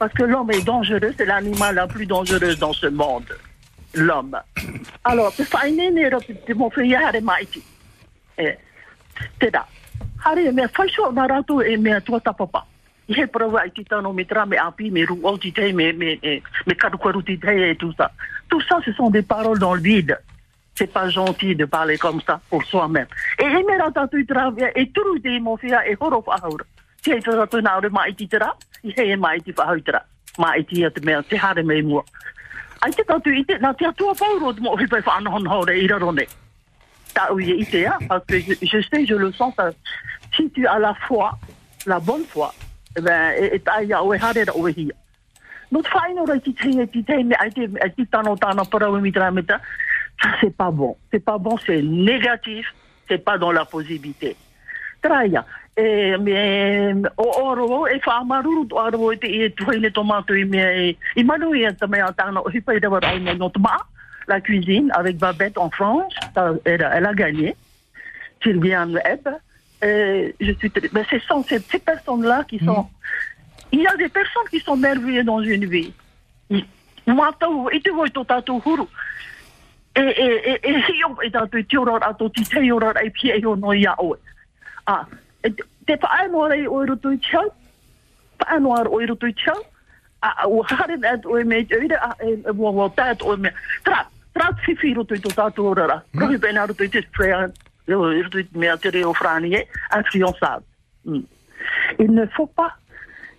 Parce que l'homme est dangereux, c'est l'animal la plus dangereuse dans ce monde. L'homme. Alors, te whaine ne ra te mo whi hare maiti. E, te da. Hare e mea whaisho nā rātou e mea tua tapapa. I he parawa i ti tano me me et tout ça. Tout ça, ce sont des paroles dans le vide. C'est pas gentil de parler comme ça pour soi-même. Et e mera tatu i tra, e turu te mo whia e horo whahaura. Te e tatu nā ore mai ti tera, i he e mai ti whahau tera. Mai ti a te mea, te hare me mua. Ai te tatu i te, nā te atua pauro te mo hipai whanahon haure i rarone. Ta ui e i te a, parce que je, sais, je le sens, si tu as la foi, la bonne foi, eh ben, et, et ta ia oe hare ra oe hia. Notre faille aurait été très été, mais a été, a été tant longtemps en parole, mais mais ça, c'est pas bon. C'est pas bon, c'est négatif, c'est pas dans la possibilité. Traia. E, me, o oro, e wha amaruru to aro e te e tuhaine tomato i mea e, i manu i ata mea tāna o hipa i rewa rai not ma, la cuisine, avec Babette en France, elle, elle a gagné. Sylviane Webb. Euh, je suis ben, ce sont ces, ces personnes-là qui sont. Il y a des personnes qui sont merveilleuses dans une vie. I- Mātou, i te voi tō tātou huru. E, e, e, e hio e tātou te ora ato ti te ora ai pia i ono i a oe. Ah, e te whae moare i oiro tui chau, whae moare oiro tui chau, a o hare na at me mei tuira, a e mo mo ta at me tra tra, si tra tui whiro tui tō tātou orara, rohi pēn aru tui tis prea, o iro tui mea te reo frani e, a trion sāb. I ne fopa,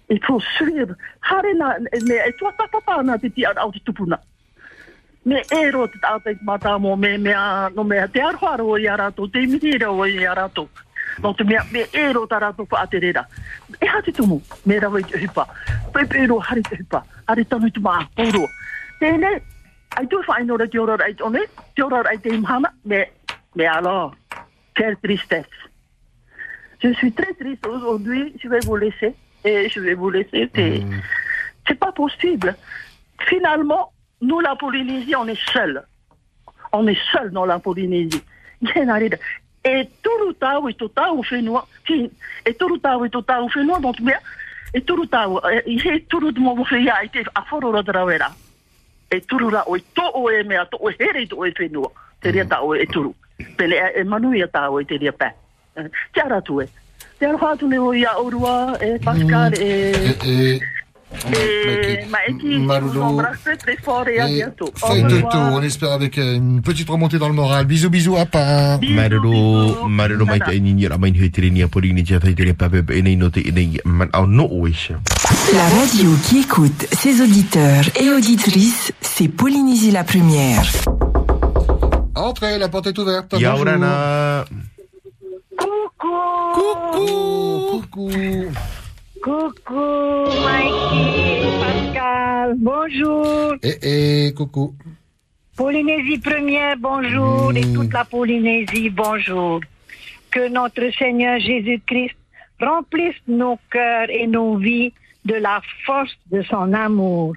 i tō suir, hare na, me e tua tapapa na te ti au tu puna me e ro te tātai mātā mō me mea, no me te arhoaro o i arato, te mihira o i arato, imitira o i a rātou. No te mea, me ro ta rātou wha aterera. Ha te tumu, me rawa i te hipa. Pe pe ro hari te hipa, hari tanu i te maa, pōro. Tēne, ai tu whaino ra te ora rai tone, te ora rai te imhana, me, me alors, quelle tristesse. Je suis très triste aujourd'hui, je vais vous laisser. Et je vais vous laisser. C'est c'est pas possible. Finalement, nous, la Polynésie, on est seuls. On est seuls dans la Polynésie. Yenarida. Et tout le temps, et tout le temps, on fait noir. Si, Et tout le temps, et tout le temps, on fait noir. Donc, mais, et tout le temps, et tout le monde, on fait, ya, et à fort, on travera. Et tout le temps, et tout, o e mea, to, o here, to, e fait noir. Te ria ta, o e turu. Pele, e manu ia ta, o e te ria pe. Te ara tu e. Te ara whātu le o ia orua, e Pascal, e... Et, Et vous embrasse très fort et à bientôt. Au feuille taux, on espère avec euh, une petite remontée dans le moral. Bisous, bisous, à part. Marero, marero mai te ini ra mai hui te ni apori ni tia tai te pa pe nei no te nei man au no oisha. La radio qui écoute ses auditeurs et auditrices, c'est Polynésie la première. Entrez, la porte est ouverte. Ya Bonjour. ora na Coucou. Coucou. Coucou, Mikey, Pascal, bonjour. Et, et coucou. Polynésie première, bonjour. Et toute la Polynésie, bonjour. Que notre Seigneur Jésus-Christ remplisse nos cœurs et nos vies de la force de son amour.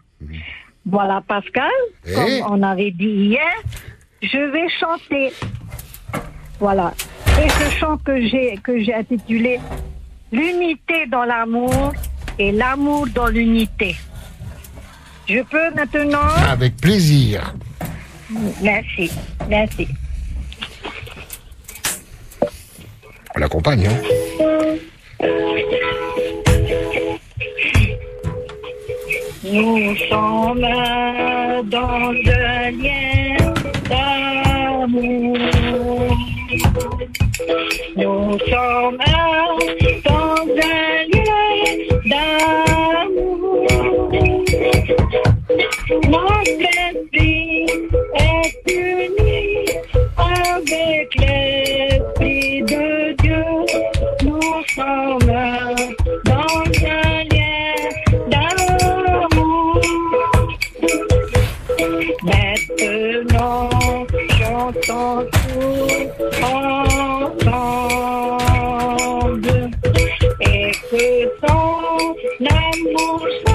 Voilà, Pascal, Eh? comme on avait dit hier, je vais chanter. Voilà. Et ce chant que j'ai que j'ai intitulé L'unité dans l'amour et l'amour dans l'unité. Je peux maintenant Avec plaisir. Merci, merci. On l'accompagne, hein. Nous sommes dans un lien d'amour. Nous sommes dans un lien d'amour. Notre esprit est uni avec l'esprit de Dieu. Nous sommes dans un lien d'amour. Maintenant, chantons tous et que ton amour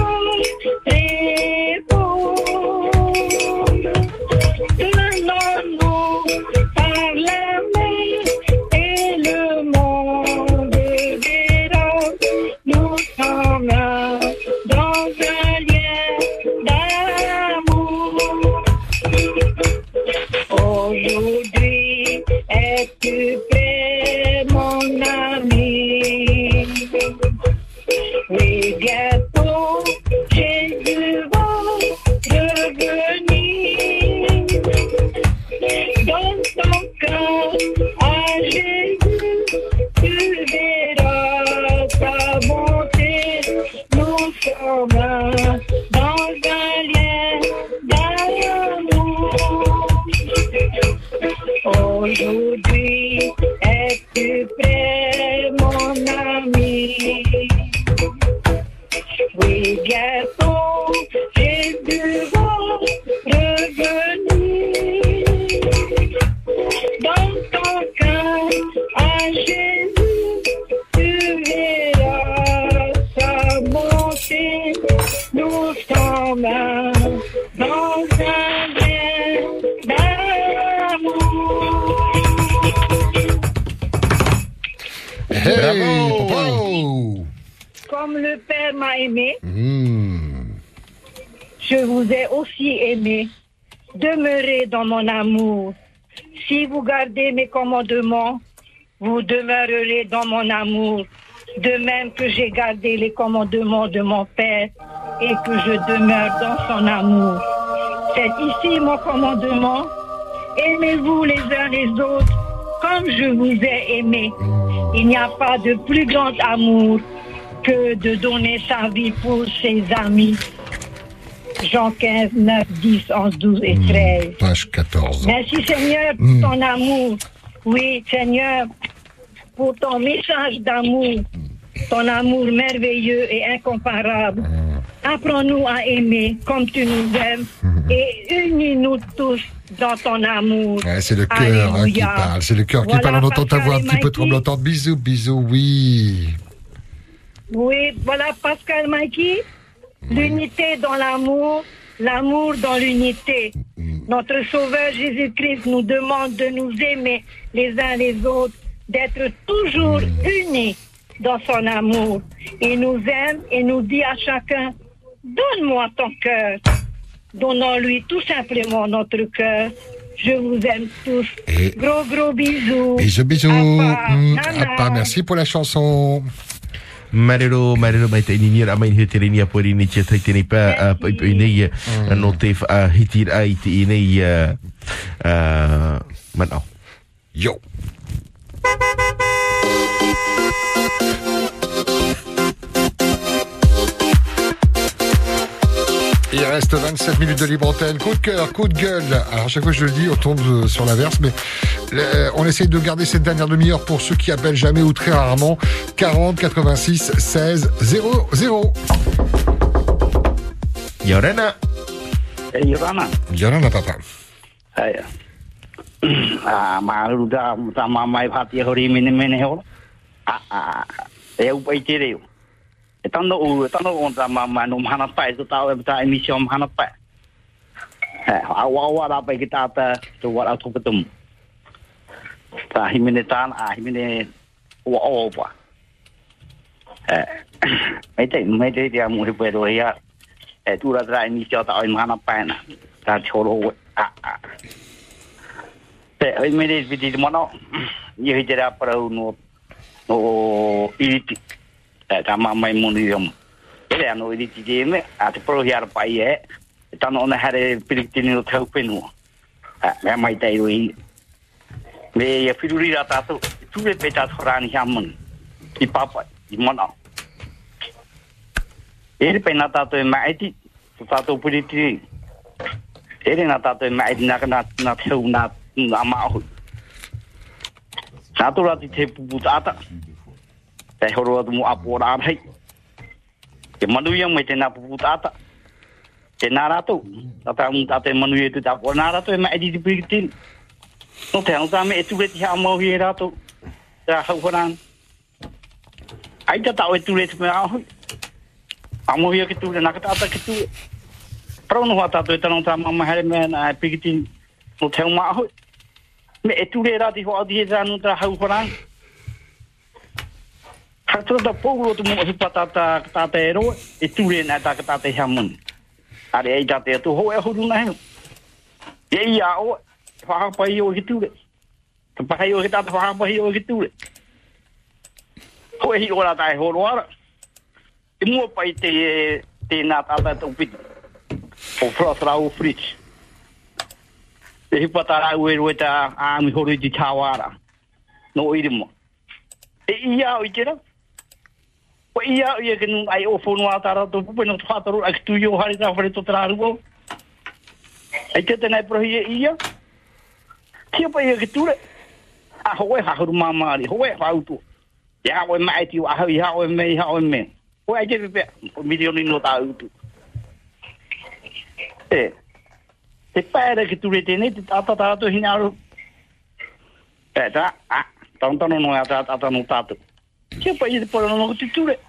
commandements, vous demeurerez dans mon amour. De même que j'ai gardé les commandements de mon Père et que je demeure dans son amour. C'est ici mon commandement. Aimez-vous les uns les autres comme je vous ai aimé. Il n'y a pas de plus grand amour que de donner sa vie pour ses amis. Jean 15, 9, 10, 11, 12 et 13. Page 14. Merci Seigneur pour Mm. ton amour. Oui, Seigneur, pour ton message d'amour, ton amour merveilleux et incomparable. Apprends-nous à aimer comme tu nous aimes et unis-nous tous dans ton amour. Ouais, c'est le cœur hein, qui parle. C'est le cœur qui parle. On entend ta voix un et petit peu Mikey. tremblotante. Bisous, bisous, oui. Oui, voilà Pascal Mikey. L'unité dans l'amour, l'amour dans l'unité. Notre Sauveur Jésus-Christ nous demande de nous aimer les uns les autres, d'être toujours unis dans son amour. Il nous aime et nous dit à chacun, donne-moi ton cœur. Donnons-lui tout simplement notre cœur. Je vous aime tous. Gros, gros bisous. Bisous, bisous. Mm, merci pour la chanson. Marero, marero mai te ini ra mai he te rini a pori ni te tai tini pa a pai pai nei a no te a hiti ai te i nei a a man au. Yo. Il reste 27 minutes de libre antenne. Coup de cœur, coup de gueule. Alors, à chaque fois que je le dis, on tombe euh, sur l'inverse, mais euh, on essaye de garder cette dernière demi-heure pour ceux qui appellent jamais ou très rarement. 40 86 16 0 0. Yorana. Yorana. Yorana, papa. Ah, maru da ta mamai phati hori mini mini ho. Ah, ah. E u pai te reo. E tano u, e tano on ta mama no hana pai to tau e ta emission hana pai. Ha, awa awa da pai kita ta to wa tu petum. Ta himine tan a himine wa o pa. Eh, mai te mai te dia mu pe do ya. E tu ra tra emission ta o hana pai na. Ta cholo ah ah. Te, oi mene vidi mono. Ni hite ra para no no iriti. ta ma mai mun ri yom. Ele ano ri ti de a te pro hiar pai e ta no hare pili ti ni no tau pe no a me mai tai ri me ye firu ri ra ta to tu ve peta fra papa i mona. Ele pe na ta e ti tu ta to pili ti ele na ta to ma e ti na na na tu na na ma te te pupu tātara. Ta. Te horo tu mu apo ra hai. Ke manu yang mai te na pu ta ta. Te na ra tu. Te na ra tu e mai di ti pikitin. No te ang ta me e tu re ti ha mo hi ra tu. Ta hau horan. Ai ta ta o e tu re te. Amo hi ke tu re na ka ta ta ke tu. Pro no ta tu e ta no ta ma ma hele me na pikitin. No te ma ho. Me e tu re ra ti ho a di ra no ta hau horan. Hatro da polo tu mo hi patata tata ero e tu re na ta ta te hamun. Are ai ta te tu ho e ho na he. Ye ia o fa pa i o ki tu re. Ta pa i o ki ta fa pa i o ki tu re. Ho e hi ora tai ho ro ara. E mo pa i te te na ta ta tu pit. O o. E hi patara u e ro ta a mi ho ri ti chawara. No i mo. E o i. Ia ia ke nun ai ofo no atara to pu no fatoru ak tu yo hari ta fare to traru. Ai te tenai pro ia ia. Ki pa ia ke tule. A hoe ha huru mama ali hoe ha utu. Ya ha we mai ti wa ha ia o me ha o me. Ko ai ke pe milion ni no ta utu. e Te paere ke tule te nei te tata to hinaru. Eh ta a tonto no no ata ata no tatu. Kia pa i te pora no te.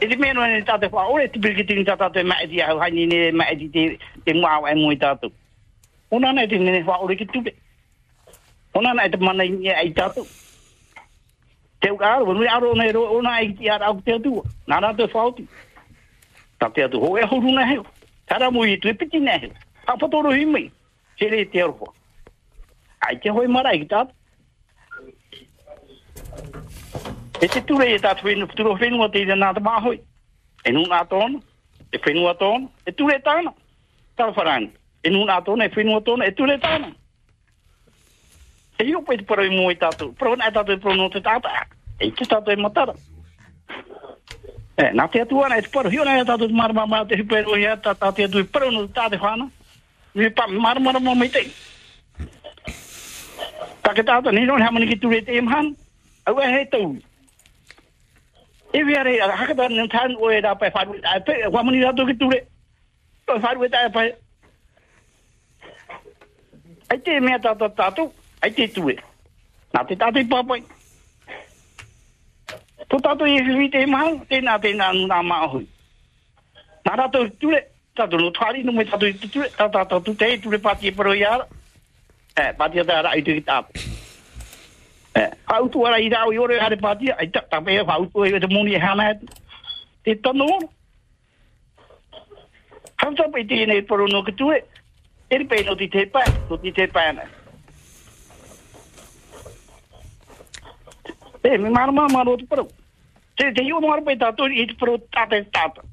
E te meno ni te fa ore te bilki ting ta ta te ma di au hani ni ma di te te mo ta tu. Ona fa ore ki tu le. Ona na te mana ni ai ta tu. Te u aro, nui aro nei ona ai ti ara au te te fa tu. Ta te tu ho e heo. Tara i e piti nei heo. Se re te. Ai te hoi i ta. E te ture e tātu whenua, turo whenua te nā te māhoi. E nu nā tōna, e whenua tōna, e ture tāna. Tara wharanga. E nu nā tōna, e whenua tōna, e ture tāna. E iu pei te paro i tātu. Paro nā tātu e paro no te tāta. E te e matara. E, nā te atu e te nā e te i te e tāte whāna. Nui pa marama mā mai te. Tā ke tāta, ni nōni hamani ki ture te imhan. Au e tau. E via re, haka tā nā tān o e rā pai whāru. A pe, whamani rā tō ki ture. Tō whāru e tā e pai. Ai te mea tātou tātou, ai te tue. Nā te tātou i pāpai. Tō tātou i whiwi te mahau, tēnā tēnā nā māhui. Nā rātou i ture, tātou no tuari no me tātou i ture, tā tātou tu te e paro i ara. Eh, pāti a tā ara i te ki tātou. Eh, hau tu ara i rau i ore hare pāti, ai tā tā pēa hau tu e te moni e hana e. Te tano ora. Hau tā pēi tēnei paro no ki tue, eri pēi no ti te pā, no ti te pāna. E, mi mara mara mara o te paro. Te te iu mara pēi tātou i te paro tātai tāta.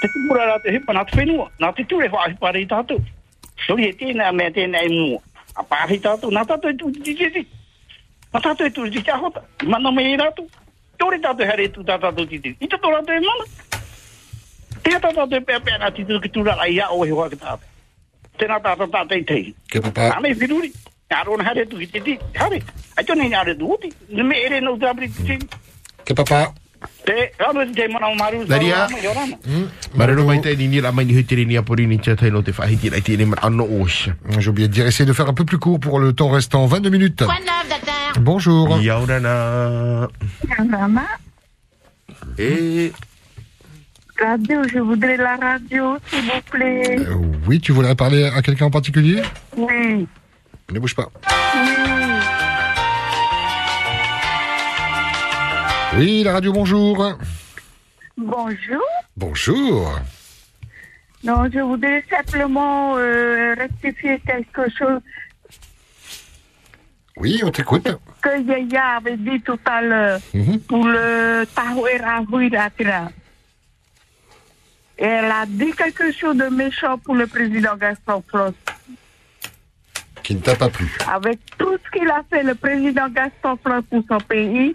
Te te mura rā te hipa nā te whenua, nā te ture wha hipa rei tātou. Sori e tēnā mea tēnā e mua. A pāhi tātou, nā tātou e tu ti ti ti. Nā tātou e tu ti ti ahota. Mana me i rātou. Tore tātou here tu tā tātou ti ti. I tato rātou e mana. Te tātou e pēr pēr nā ti tu ki tu rā ia o he hoa ki tātou. Tēnā tātou tātou i tei. Ke papa. Ame whiruri. Ngāro na here tu ki te ti. Hare. Ai tōne ngāre tu? Uti. Nime ere no tāpiri ti ti. Ke papa? Te, rāno te mana o maru. Mai te ni la mai ni hitiri ni apori ni te tai no te whahiti ai tēne mar anno osha. J'ai oublié de dire, essayez de faire un peu plus court pour le temps restant. 22 minutes. Bonjour. Yaurana. Et radio, je voudrais la radio, s'il vous plaît. Euh, oui, tu voudrais parler à quelqu'un en particulier? Oui. Ne bouge pas. Oui, la radio, bonjour. Bonjour. Bonjour. Non, je voudrais simplement euh, rectifier quelque chose Oui, on t'écoute. que Yaya avait dit tout à l'heure Mhm. pour le Tahuera elle a dit quelque chose de méchant pour le président Gaston Floss. Qui ne t'a pas plu. Avec tout ce qu'il a fait, le président Gaston Floss pour son pays,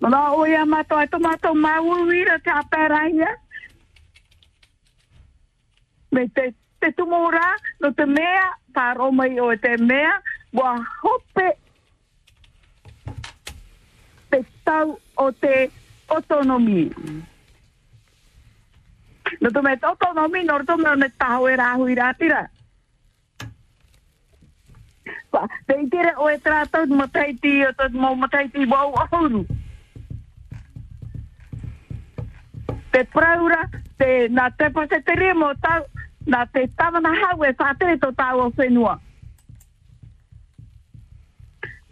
Mana o ia mato ai to mato mau wira te apera ia. Me te te tumura no te mea paro mai o te mea wa hope te tau o te autonomi. No te met autonomi no te me ne tau e rahu i ratira. Pa, te itire o e trato mataiti o te mo mataiti wau ahuru. Te praura, te, na te pase te remo, tau, na te tawana hau e whātere to tau o whenua.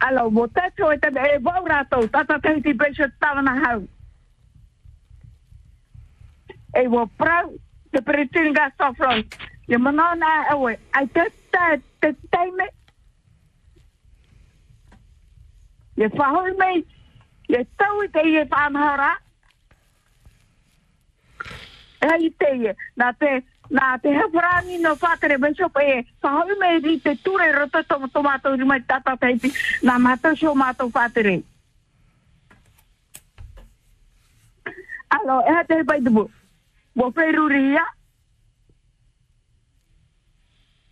Alo, mo te tō e te e wau rātou, tata te hiti breisho tawana hau. E wo prau, te peritinga sofron. Ye manona ewe, ai te te, te teime. Ye whahoi tau i te i e whanahara. Hei te e, nā te, nā te hepurani no whātere bishop e, whahau me ri te ture roto to tomato mai tata teipi, nā mātou sho mātou whātere. Alo, e te pai te bu. Bo peruri ia.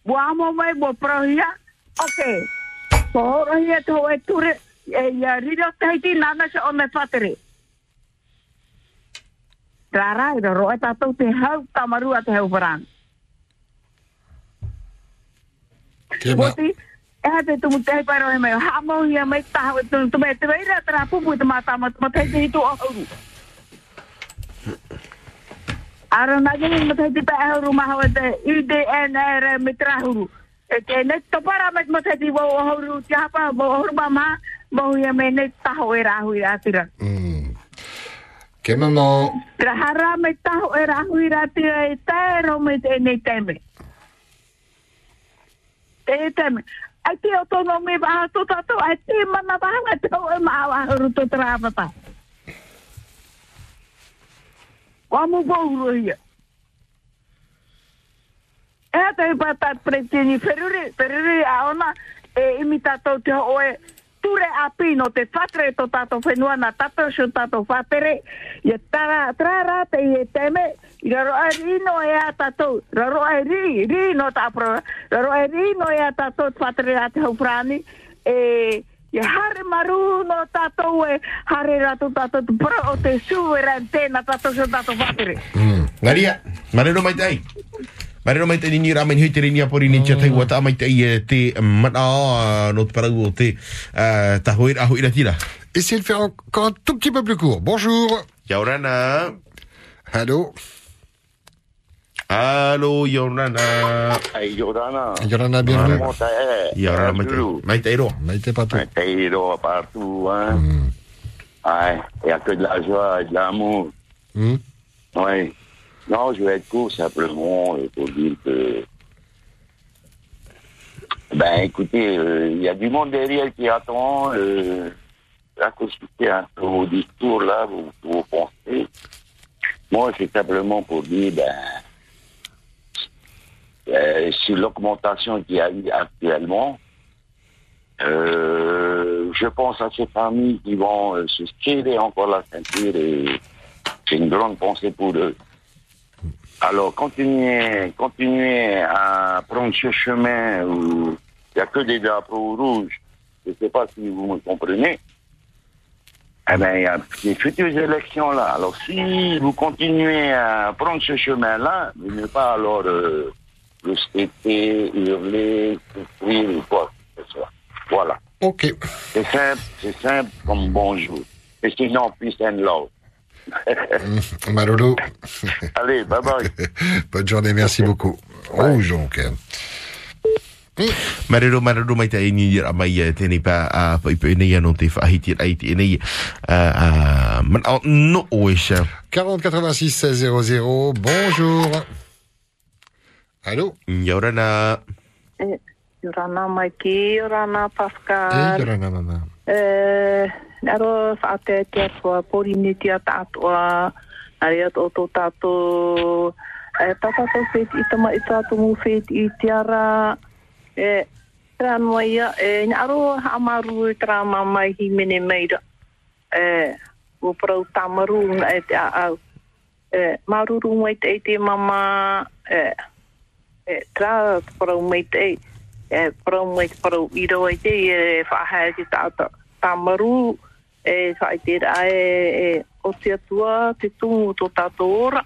Bo amo mai. Okay. Bo horo ia to e ture, e ia riro te heiti nana se me whātere. Rara, i roro e tātou te hau tamarua te hau parang. Woti, e ha te tumu te hei pai rohe mai, ha mau hia mai taha e tumu tumu e te weira te rā pupu i te mātama, tumu te hei hitu o hauru. Ara na gini mo te hei te hauru maha e te IDNR me te rahuru. E te ne topara me mo te hei wo o hauru, te hapa wo o hauru maha, mo hia me ne taho e rahu i rātira. Ke maman. Tra hara me taho e rahu i rātira e tēro me te ne teme. Te teme. Ai te otono me baha to tato, ai te mana baha me tau e maa wahuru to te rāpata. Wamu bohuru ia. E e te ture a pino te fatre to tato whenua na tato sho tato fatere ia tara trara te i e teme i raro a rino e a tato raro a ri ri no ta pro raro a rino e a tato fatre a te hauprani e ia hare maru no tato e hare rato tato pro o te suverante na tato sho tato fatere Ngaria, marero mai tai. Marero mai tai ni ra mai hitere ni apori ni chatai wa ta mai tai e te mana no te parau o te eh, tahoira ahoira tira. Essayez de faire encore un tout petit peu plus court. Bonjour. Yaurana. Allô? Allô, Yorana. Hey, Yorana. Yorana, bienvenue. Yorana, mai te, mai te ro. Mai te patou. Mai te ro partout, hein. Ouais, il n'y a que de la joie et de l'amour. Hmm. Oui. Non, je vais être court simplement euh, pour dire que. Ben écoutez, euh, il y a du monde derrière qui attend. Euh, fais un peu au discours, là, vous, vous pensez. Moi, c'est simplement pour dire, ben. euh, sur l'augmentation qu'il y a eu actuellement, euh, je pense à ces familles qui vont euh, se serrer encore la ceinture et c'est une grande pensée pour eux. Alors, continuez, continuez à prendre ce chemin où il n'y a que des drapeaux rouges. Je ne sais pas si vous me comprenez. Eh bien, il y a les futures élections là. Alors, si vous continuez à prendre ce chemin-là, vous ne pas alors euh, respecter, hurler, souffrir ou quoi que ce soit. Voilà. Ok. C'est simple, c'est simple comme bonjour. Et sinon, peace and love. Malolo. Allez, bye bye. Bonne journée, merci beaucoup. Rouge donc. Marero marero mai tai ni ra mai tēnei pa a pa i nei ano te whahiti ai te nei a a man au no oesha 40 86 16 00. Bonjour. Allô? Yorana. E, Yorana mai ki, Yorana Pascal. Eh, Yorana mama. E, aro sa te te atua, pori ni te ata atua, ari ato o tō tātou, e, tātou whet i tama i tātou mō whet i te ara, e, tera noa ia, e, ni aro hamaru i tera mamai hi mene meira, e, o parau tamaru nga e te au, e, maruru mai te i te mama, e, e, tra parau mai te e, e, parau mai te parau i roa i te i e whahai te tātou tamaru, e whai te ra e, e o te atua, te tungu tō tātou ora,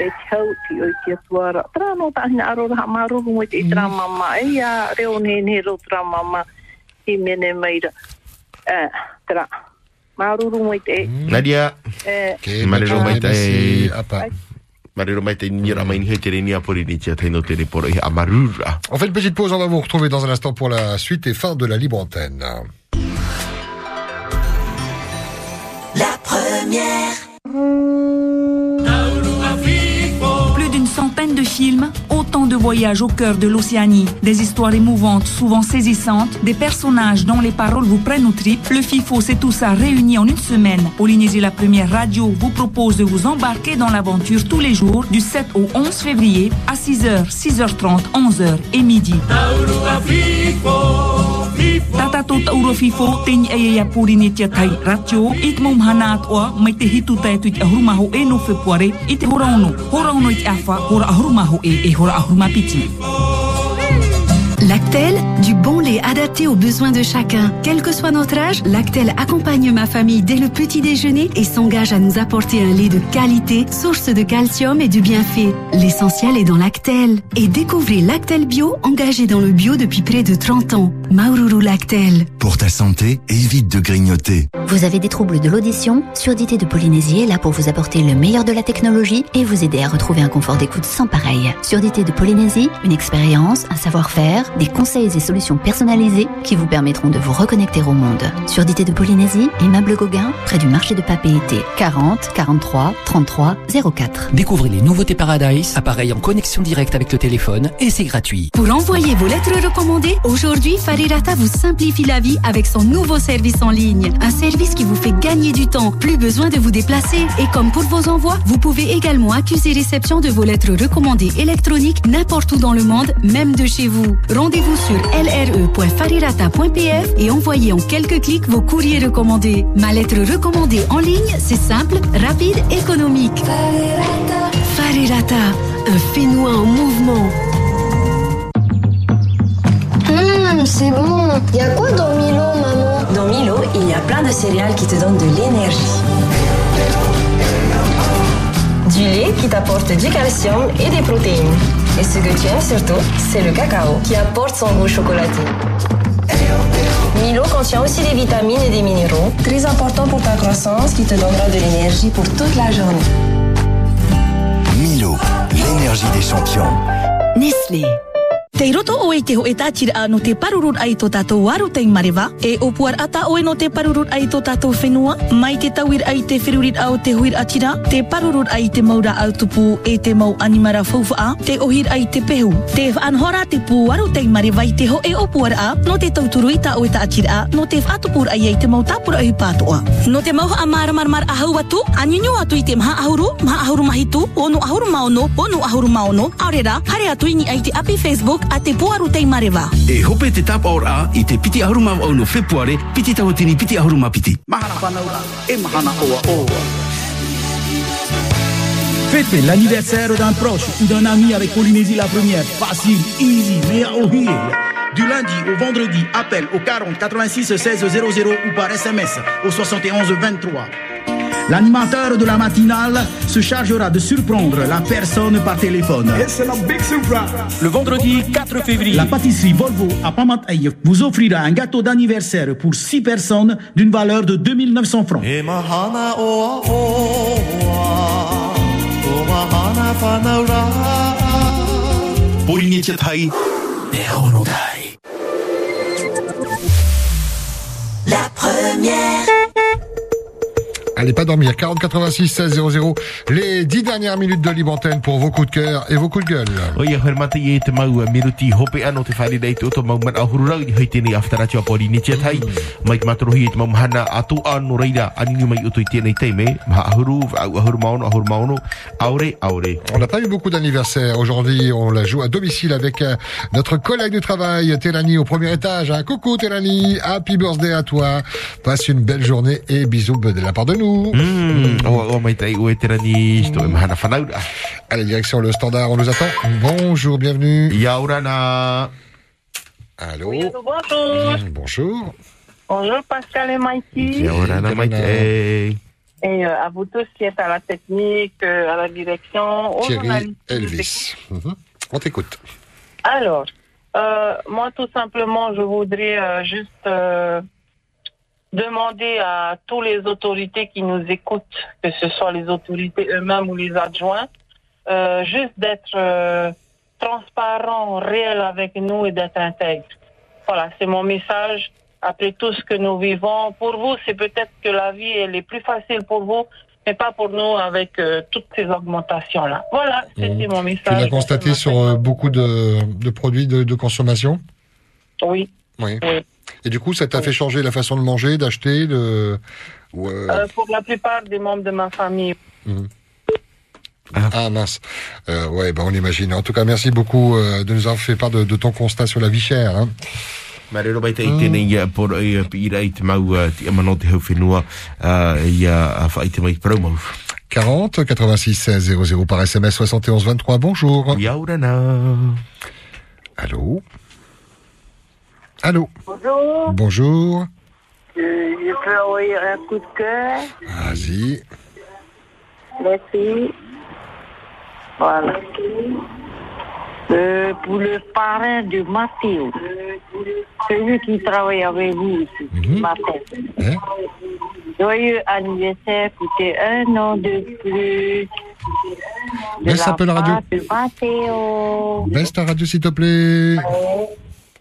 e te hau ti o te atua ra. Tra no ta hina aro raha maruru mo te tra mama, e ia reo ne ne ro tra mama i mene meira. E, tra, maruru mo te. Nadia. E, Marero mai tai Merci, apa. Marero. On fait une petite pause, on va vous retrouver dans un instant pour la suite et fin de la libre antenne. La première. De films, autant de voyages au cœur de l'Océanie, des histoires émouvantes, souvent saisissantes, des personnages dont les paroles vous prennent au trip. Le FIFO, c'est tout ça réuni en une semaine. Polynésie la première radio vous propose de vous embarquer dans l'aventure tous les jours du 7 au 11 février à 6h, 6h30, 11h et midi. Tata tō tauro fifo, teñi ai ai apuri ni tia tai ratio, i te mōm hana atoa, mai te hitu tai tu i te ahurumaho e no whepuare, i te hora ono, hora ono i te awha, hora ahurumaho e, e hora ahurumapiti. Hora ahurumapiti. Lactel, du bon lait adapté aux besoins de chacun. Quel que soit notre âge, Lactel accompagne ma famille dès le petit déjeuner et s'engage à nous apporter un lait de qualité, source de calcium et de bienfaits. L'essentiel est dans Lactel. Et découvrez Lactel Bio, engagé dans le bio depuis près de 30 ans. Maururu Lactel. Pour ta santé, évite de grignoter. Vous avez des troubles de l'audition Surdité de Polynésie est là pour vous apporter le meilleur de la technologie et vous aider à retrouver un confort d'écoute sans pareil. Surdité de Polynésie, une expérience, un savoir-faire, des conseils et solutions personnalisées qui vous permettront de vous reconnecter au monde. Surdité de Polynésie, immeuble Gauguin, près du marché de Papeete. 40 43 33 04. Découvrez les nouveautés Paradise, appareil en connexion directe avec le téléphone et c'est gratuit. Pour envoyer vos lettres recommandées, aujourd'hui, Farirata vous simplifie la vie avec son nouveau service en ligne. Un service qui vous fait gagner du temps, plus besoin de vous déplacer. Et comme pour vos envois, vous pouvez également accuser réception de vos lettres recommandées électroniques n'importe où dans le monde, même de chez vous. Rendez-vous sur lre.farirata.pf et envoyez en quelques clics vos courriers recommandés. Ma lettre recommandée en ligne, c'est simple, rapide, économique. Farirata, un Fénois en mouvement. Hum, c'est bon. Il y a quoi dans Milo, maman? Dans Milo, il y a plein de céréales qui te donnent de l'énergie. Du lait qui t'apporte du calcium et des protéines. Et ce que tu aimes surtout, c'est le cacao qui apporte son goût chocolaté. Milo contient aussi des vitamines et des minéraux, très importants pour ta croissance qui te donnera de l'énergie pour toute la journée. Milo, l'énergie des champions. Nestlé. Te roto o e te ho e tātira no te parurur ai tō tātou waru tei marewa, e opuar ata oe no te parurur ai tō tātou whenua, mai te tauir ai te whirurit au te huir atira, te parurur ai te maura au tupu e te mau animara fauwha, te ohir ai te pehu. Te whanhora te pū waru tei marewa i te ho e opuar a, no te tauturu i tā oe tātira a, no te whatupur ai ai te mau tāpura ai pātoa. No te mau a maramarmar mar mar ahau atu, anyinyo atu i te maha ahuru, maha ahuru mahitu, ono ahuru maono, ono ahuru maono, aurera, hare atu i ni ai te api Facebook a te puaru tei marewa. E hope te tapa ora a i te piti ahuruma au no februare, piti tawatini piti ahuruma piti. Mahana whanaura, e mahana oa oa. Fêtez l'anniversaire d'un proche ou d'un ami avec Polynésie la première. Facile, easy, mais au hier. Du lundi au vendredi, appel au 40 86 16 00 ou par SMS au 71 23. L'animateur de la matinale se chargera de surprendre la personne par téléphone. Le vendredi 4 février, la pâtisserie Volvo à Pamatay vous offrira un gâteau d'anniversaire pour 6 personnes d'une valeur de 2900 francs. La première. Allez pas dormir. 40 86 16 00. Les 10 dernières minutes de libre antenne pour vos coups de cœur et vos coups de gueule. O ia hoi mata i te mau minuti hope ano te whare nei te oto mau man ahuru rau i hoi tēnei awhtarati a pori ni tia tai. Mai te matorohi e te mau mahana atu anu reira aninu mai uto i tēnei teime. Maha ahuru, au ahuru maono, ahuru maono. Aure, aure. On n'a pas eu beaucoup d'anniversaires. Aujourd'hui, on la joue à domicile avec euh, notre collègue du travail, Télani, au premier étage. Un coucou, Télani. Happy birthday à toi. Passe une belle journée et bisous de la part de nous. Allez, direction le standard, on nous attend. Bonjour, bienvenue. Yaurana. Allô. bonjour. Mm, Bonjour. Bonjour Pascal et Mikey. Yaurana te. Et euh, à vous tous qui êtes à la technique, euh, à la direction, aux Thierry. Elvis. Mhm. On t'écoute. Alors, euh, moi tout simplement, je voudrais euh, juste euh, demander à tous les autorités qui nous écoutent, que ce soit les autorités eux-mêmes ou les adjoints, euh, juste d'être euh, transparents, réels avec nous et d'être intègres. Voilà, c'est mon message. Après tout ce que nous vivons, pour vous, c'est peut-être que la vie elle est plus facile pour vous, mais pas pour nous avec euh, toutes ces augmentations-là. Voilà, c'était mon Tu message. l'as constaté sur euh, beaucoup de, de produits de, de consommation? Oui. Oui. Et du coup, ça t'a fait changer la façon de manger, d'acheter, de... ou, euh, Euh, pour la plupart des membres de ma famille. mhm. Ah mince. Euh, ouais, bah on imagine. En tout cas, merci beaucoup euh, de nous avoir fait part de, de ton constat sur la vie chère. Hein. Marero mai te i tēnei ia por i pi ira i te mau uh, ti amano te hau whenua uh, i a whai te mai parau mau. 40 86 16 00 par SMS 71 23. Bonjour. Yaurana. Allô? Allô Bonjour. Bonjour. Euh, je peux envoyer un coup de cœur. Vas-y. Merci. Voilà. Euh, pour le parrain de Mathéo. Celui qui travaille avec vous ici, matin. Joyeux anniversaire tes un an de plus. De Baisse un peu la radio. Baisse ta radio, s'il te plaît.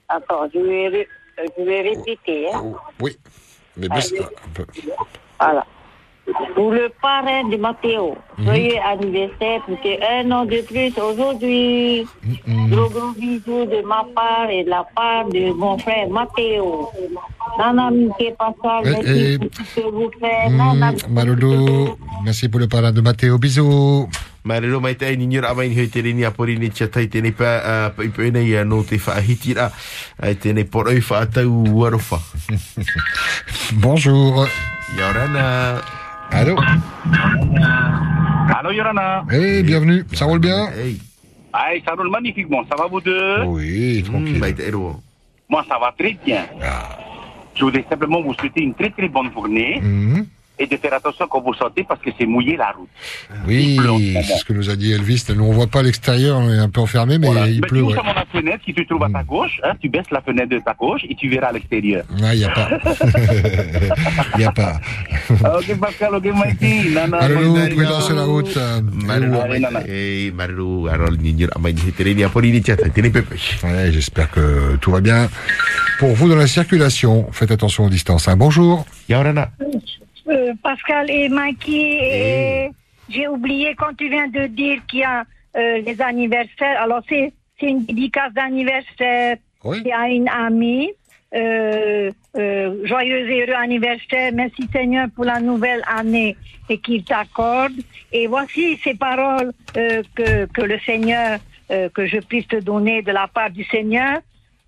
Attends, je vais, euh, je vais répéter. Hein. Oui. Mais baisse un peu. Voilà. Pour le parrain de Mathéo, Mhm. joyeux anniversaire pour tes un an de plus aujourd'hui. Mhm. Gros gros bisous de ma part et de la part de mon frère Mathéo. Nana Mickey Pascal, merci pour tout ce que vous faites. Nana Mm, merci pour le parrain de Mathéo. Bisous. Mai te ni te a pori ni pa nei no te ai por. Bonjour. Yaurana. Allô? Allô Yorana Hey, bienvenue. Ça roule bien? Aïe, ça roule magnifiquement. Ça va vous deux? Oui, tranquille. Moi, ça va très bien. Je voudrais simplement vous souhaiter une très très bonne journée Mhm. Et de faire attention quand vous sortez parce que c'est mouillé la route. Oui, c'est ce que nous a dit Elvis. Nous, on voit pas l'extérieur, on est un peu enfermé, mais il Ben, pleut. tu ouais. ouvres la fenêtre qui se trouve à ta gauche, hein, tu baisses la fenêtre de ta gauche et tu verras l'extérieur. Ah, il n'y a pas. Il n'y a pas. ok Pascal, ok Mikey. Prudence sur la route. Marero Allez, Nana. mai Marero arol ni nyura amai ni hoi te rini a pori ni tia tai tēnei pepe. Ouais, j'espère que tout va bien. Pour vous dans la circulation, faites attention aux distances. hein. Bonjour. Yaurana. Euh, Pascal et Mikey, et j'ai oublié quand tu viens de dire qu'il y a euh, les anniversaires. Alors, c'est c'est une dédicace d'anniversaire. C'est à une amie. Euh, euh, joyeux et heureux anniversaire. Merci Seigneur pour la nouvelle année et qu'il t'accorde. Et voici ces paroles euh, que, que le Seigneur, euh, que je puisse te donner de la part du Seigneur.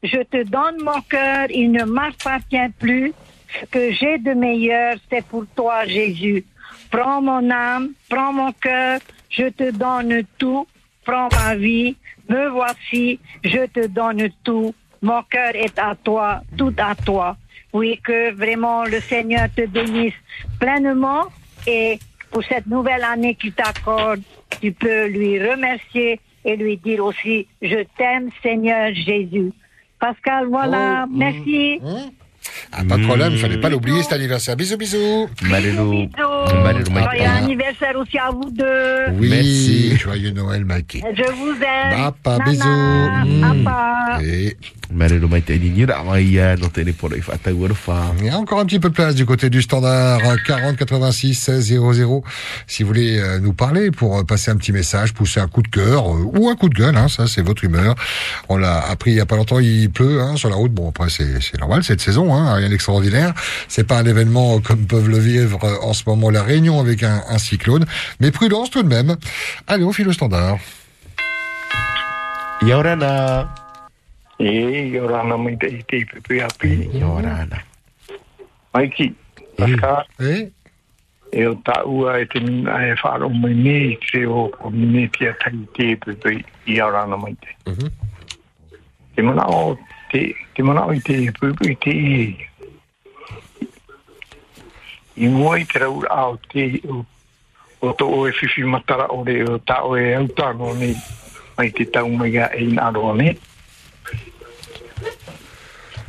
Je te donne mon cœur, il ne m'appartient plus. Ce que j'ai de meilleur, c'est pour toi, Jésus. Prends mon âme, prends mon cœur, je te donne tout. Prends ma vie, me voici, je te donne tout. Mon cœur est à toi, tout à toi. Oui, que vraiment le Seigneur te bénisse pleinement et pour cette nouvelle année qu'il t'accorde, tu peux lui remercier et lui dire aussi, je t'aime Seigneur Jésus. Pascal, voilà, merci. Ah, pas de problème, il fallait pas l'oublier cet anniversaire. Bisous, bisous. Marero. Joyeux anniversaire aussi à vous deux. Oui, joyeux Noël, Mikey. Je vous aime. Papa, Nana, bisous. Papa. Et Il y a encore un petit peu de place du côté du standard 40 86 16 00. Si vous voulez euh, nous parler pour euh, passer un petit message, pousser un coup de cœur euh, ou un coup de gueule, hein, ça c'est votre humeur. On l'a appris il y a pas longtemps, il pleut hein, sur la route. Bon après c'est normal cette saison, hein, rien d'extraordinaire. C'est pas un événement comme peuvent le vivre en ce moment la Réunion avec un, un cyclone, mais prudence tout de même. Allez, on file au standard. Yaurana. E, Yorana mai te i te pepe api. Yorana. Maiki, Pascal. E? E o ta ua e te mina e whaaro mai ne te o o mine tia tai te pepe i Yorana mai te. Te mana o te, te mana o i te pepe i te i. I mua i te rau a o te o, o to o e whiwhi matara o re o ta o e autano ne mai te tau mai a e in aro ne.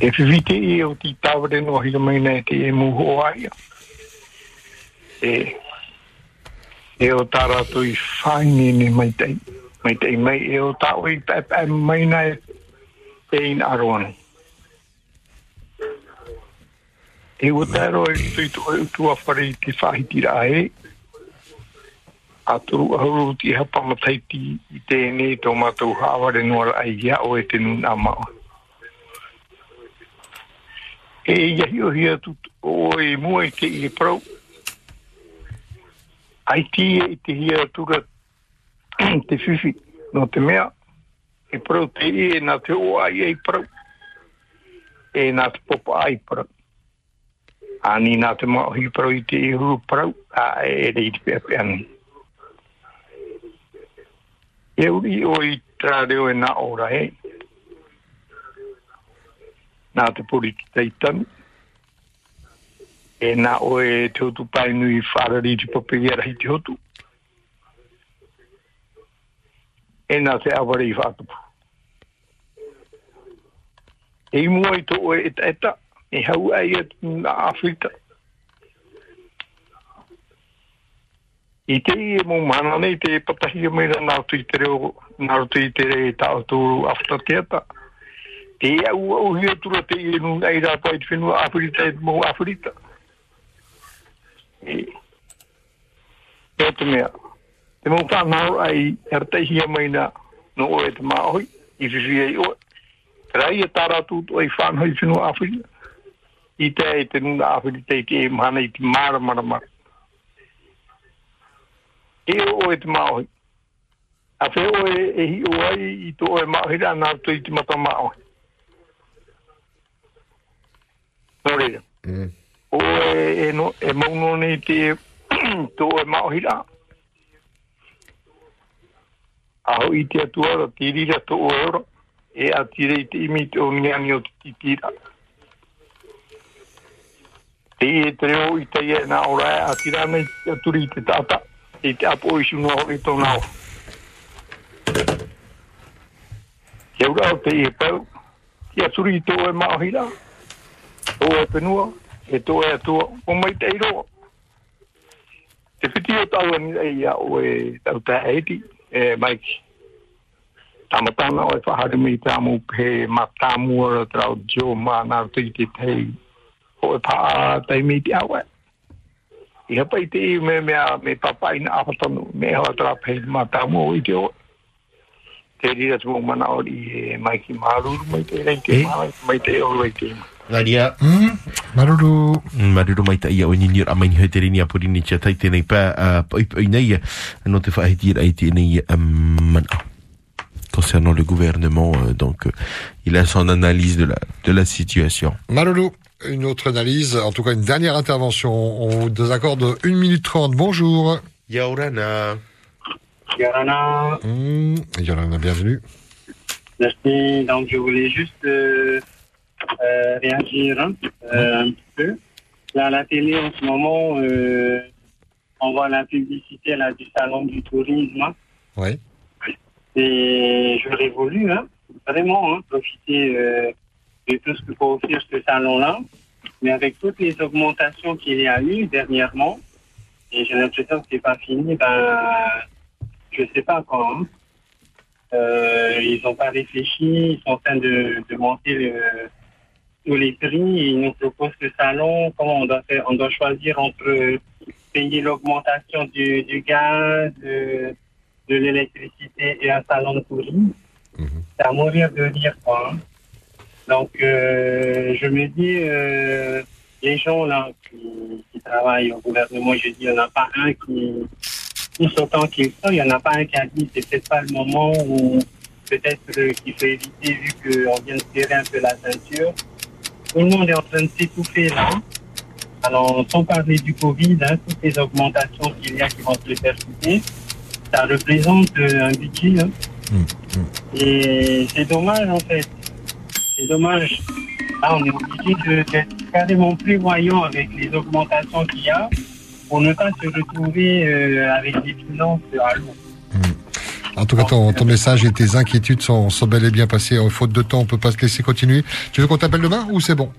E whiwhi i o ti tawere no hiro mai nei te e muho ai. E e o tara tu i whaini ni mai tei. Mai tei mai e o tau i pepe mai nei e in aro. E o taro e tui i tu e tu whare i te whahitira e. aturu ahuru ti hapa mataiti i tēnei tō mātou hāware noa ai ia o e tenu nā mao. E ia hio hia tu o e mua i te i prau. Ai ti e i te hia tura te fifi no te mea. E prau te i e nā te oa i e prau. E nā te popa ai prau. Ani nā te mao hi prau i te i huru prau. A e rei te pia pia ni. E uri o i tra reo e nā ora hei Nā te poriki teitanu. E nā o e te hotu painu i whārari te papegera hi te hotu. E nā te aware i whātupu. E i mua i tō o e eta eta. E hau ai e nā Afrika. I te i e mō mana nei te patahi e meira nā tui te reo, nā tui te re tāo tūru afta teata. E au au hia tura te i nu ai rā pai te whenua Afrita e mō Afrita. E, e te mea. Te mō whanau ai er te hia meina no o e te māhoi, i whiwhi e o. Rai e tāra tūtu ai whanau i whenua Afrita. I te e te nuna Afrita i te e mana i te mara mara mara e o e te maohi. A whe o e, hi o ai i o e maohi ra nā tu i te mata maohi. O e, e, no, e mauno ni te o e maohi ra. Aho i te atua ra te rira to o euro. E a tire i te imi te o niani o te tira. Te e te reo i te e nā ora e a tira nei aturi i te tata i te apo i o i tō ura o te i e pau, ki a suri i tō e maohira, tō e penua, e tō e atua, o mai te iro. Te whiti o tau ani e ia o e tau tā eiti, e maiki. Tamatana o e whahari mi tāmu pe matamua trau jo ma nā tui te tei, o e paa tei mi te awe i hapa i te i me mea me papa ina awhatanu me hoa tara pei ma tamu o i te o te rira tu mana o i e mai ki maruru mai te rei te mai te o rei te Ngaria. Maruru. Maruru mai ta ia o ni a mai ni te rini a puri ni tia tai tēnei pā pai pai nei no te whahiti ai tēnei mana concernant le gouvernement donc il a son analyse de la de la situation. Maruru une autre analyse, en tout cas une dernière intervention. On vous désaccorde 1 minute 30. Bonjour. Yaurana. Yorana. Mmh, Yorana, bienvenue. Merci. Donc, je voulais juste euh, euh, réagir hein, euh, un petit peu. Là, à la télé, en ce moment, euh, on voit la publicité là, du salon du tourisme. hein. Oui. Et j'aurais voulu hein, vraiment hein, profiter de tout ce que peut offrir ce salon-là. Mais avec toutes les augmentations qu'il y a eu dernièrement, et j'ai l'impression que c'est pas fini, ben, je sais pas quand. ils n'ont pas réfléchi, ils sont en train de, de monter le, tous les prix. Ils nous proposent le salon, comment on doit faire, on doit choisir entre payer l'augmentation du, du gaz, de, de l'électricité et un salon de tourisme. C'est à mourir de rire, quoi. hein. Donc, euh, je me dis, euh, les gens là qui, qui travaillent au gouvernement, je dis, il n'y en a pas un qui, tous autant qu'ils sont, il n'y en a pas un qui a dit, c'est peut-être pas le moment où peut-être euh, qu'il faut éviter vu qu'on vient de serrer un peu la ceinture. Tout le monde est en train de s'étouffer là. Alors, sans parler du Covid, hein, toutes les augmentations qu'il y a qui vont se répercuter, ça représente euh, un budget. hein. Et c'est dommage en fait. C'est dommage. Là, on est obligé d'être carrément prévoyant avec les augmentations qu'il y a pour ne pas se retrouver euh, avec des finances à l'eau. En tout cas, ton, ton, message et tes inquiétudes sont, sont bel et bien passées. Faute de temps, on peut pas se laisser continuer. Tu veux qu'on t'appelle demain ou c'est bon?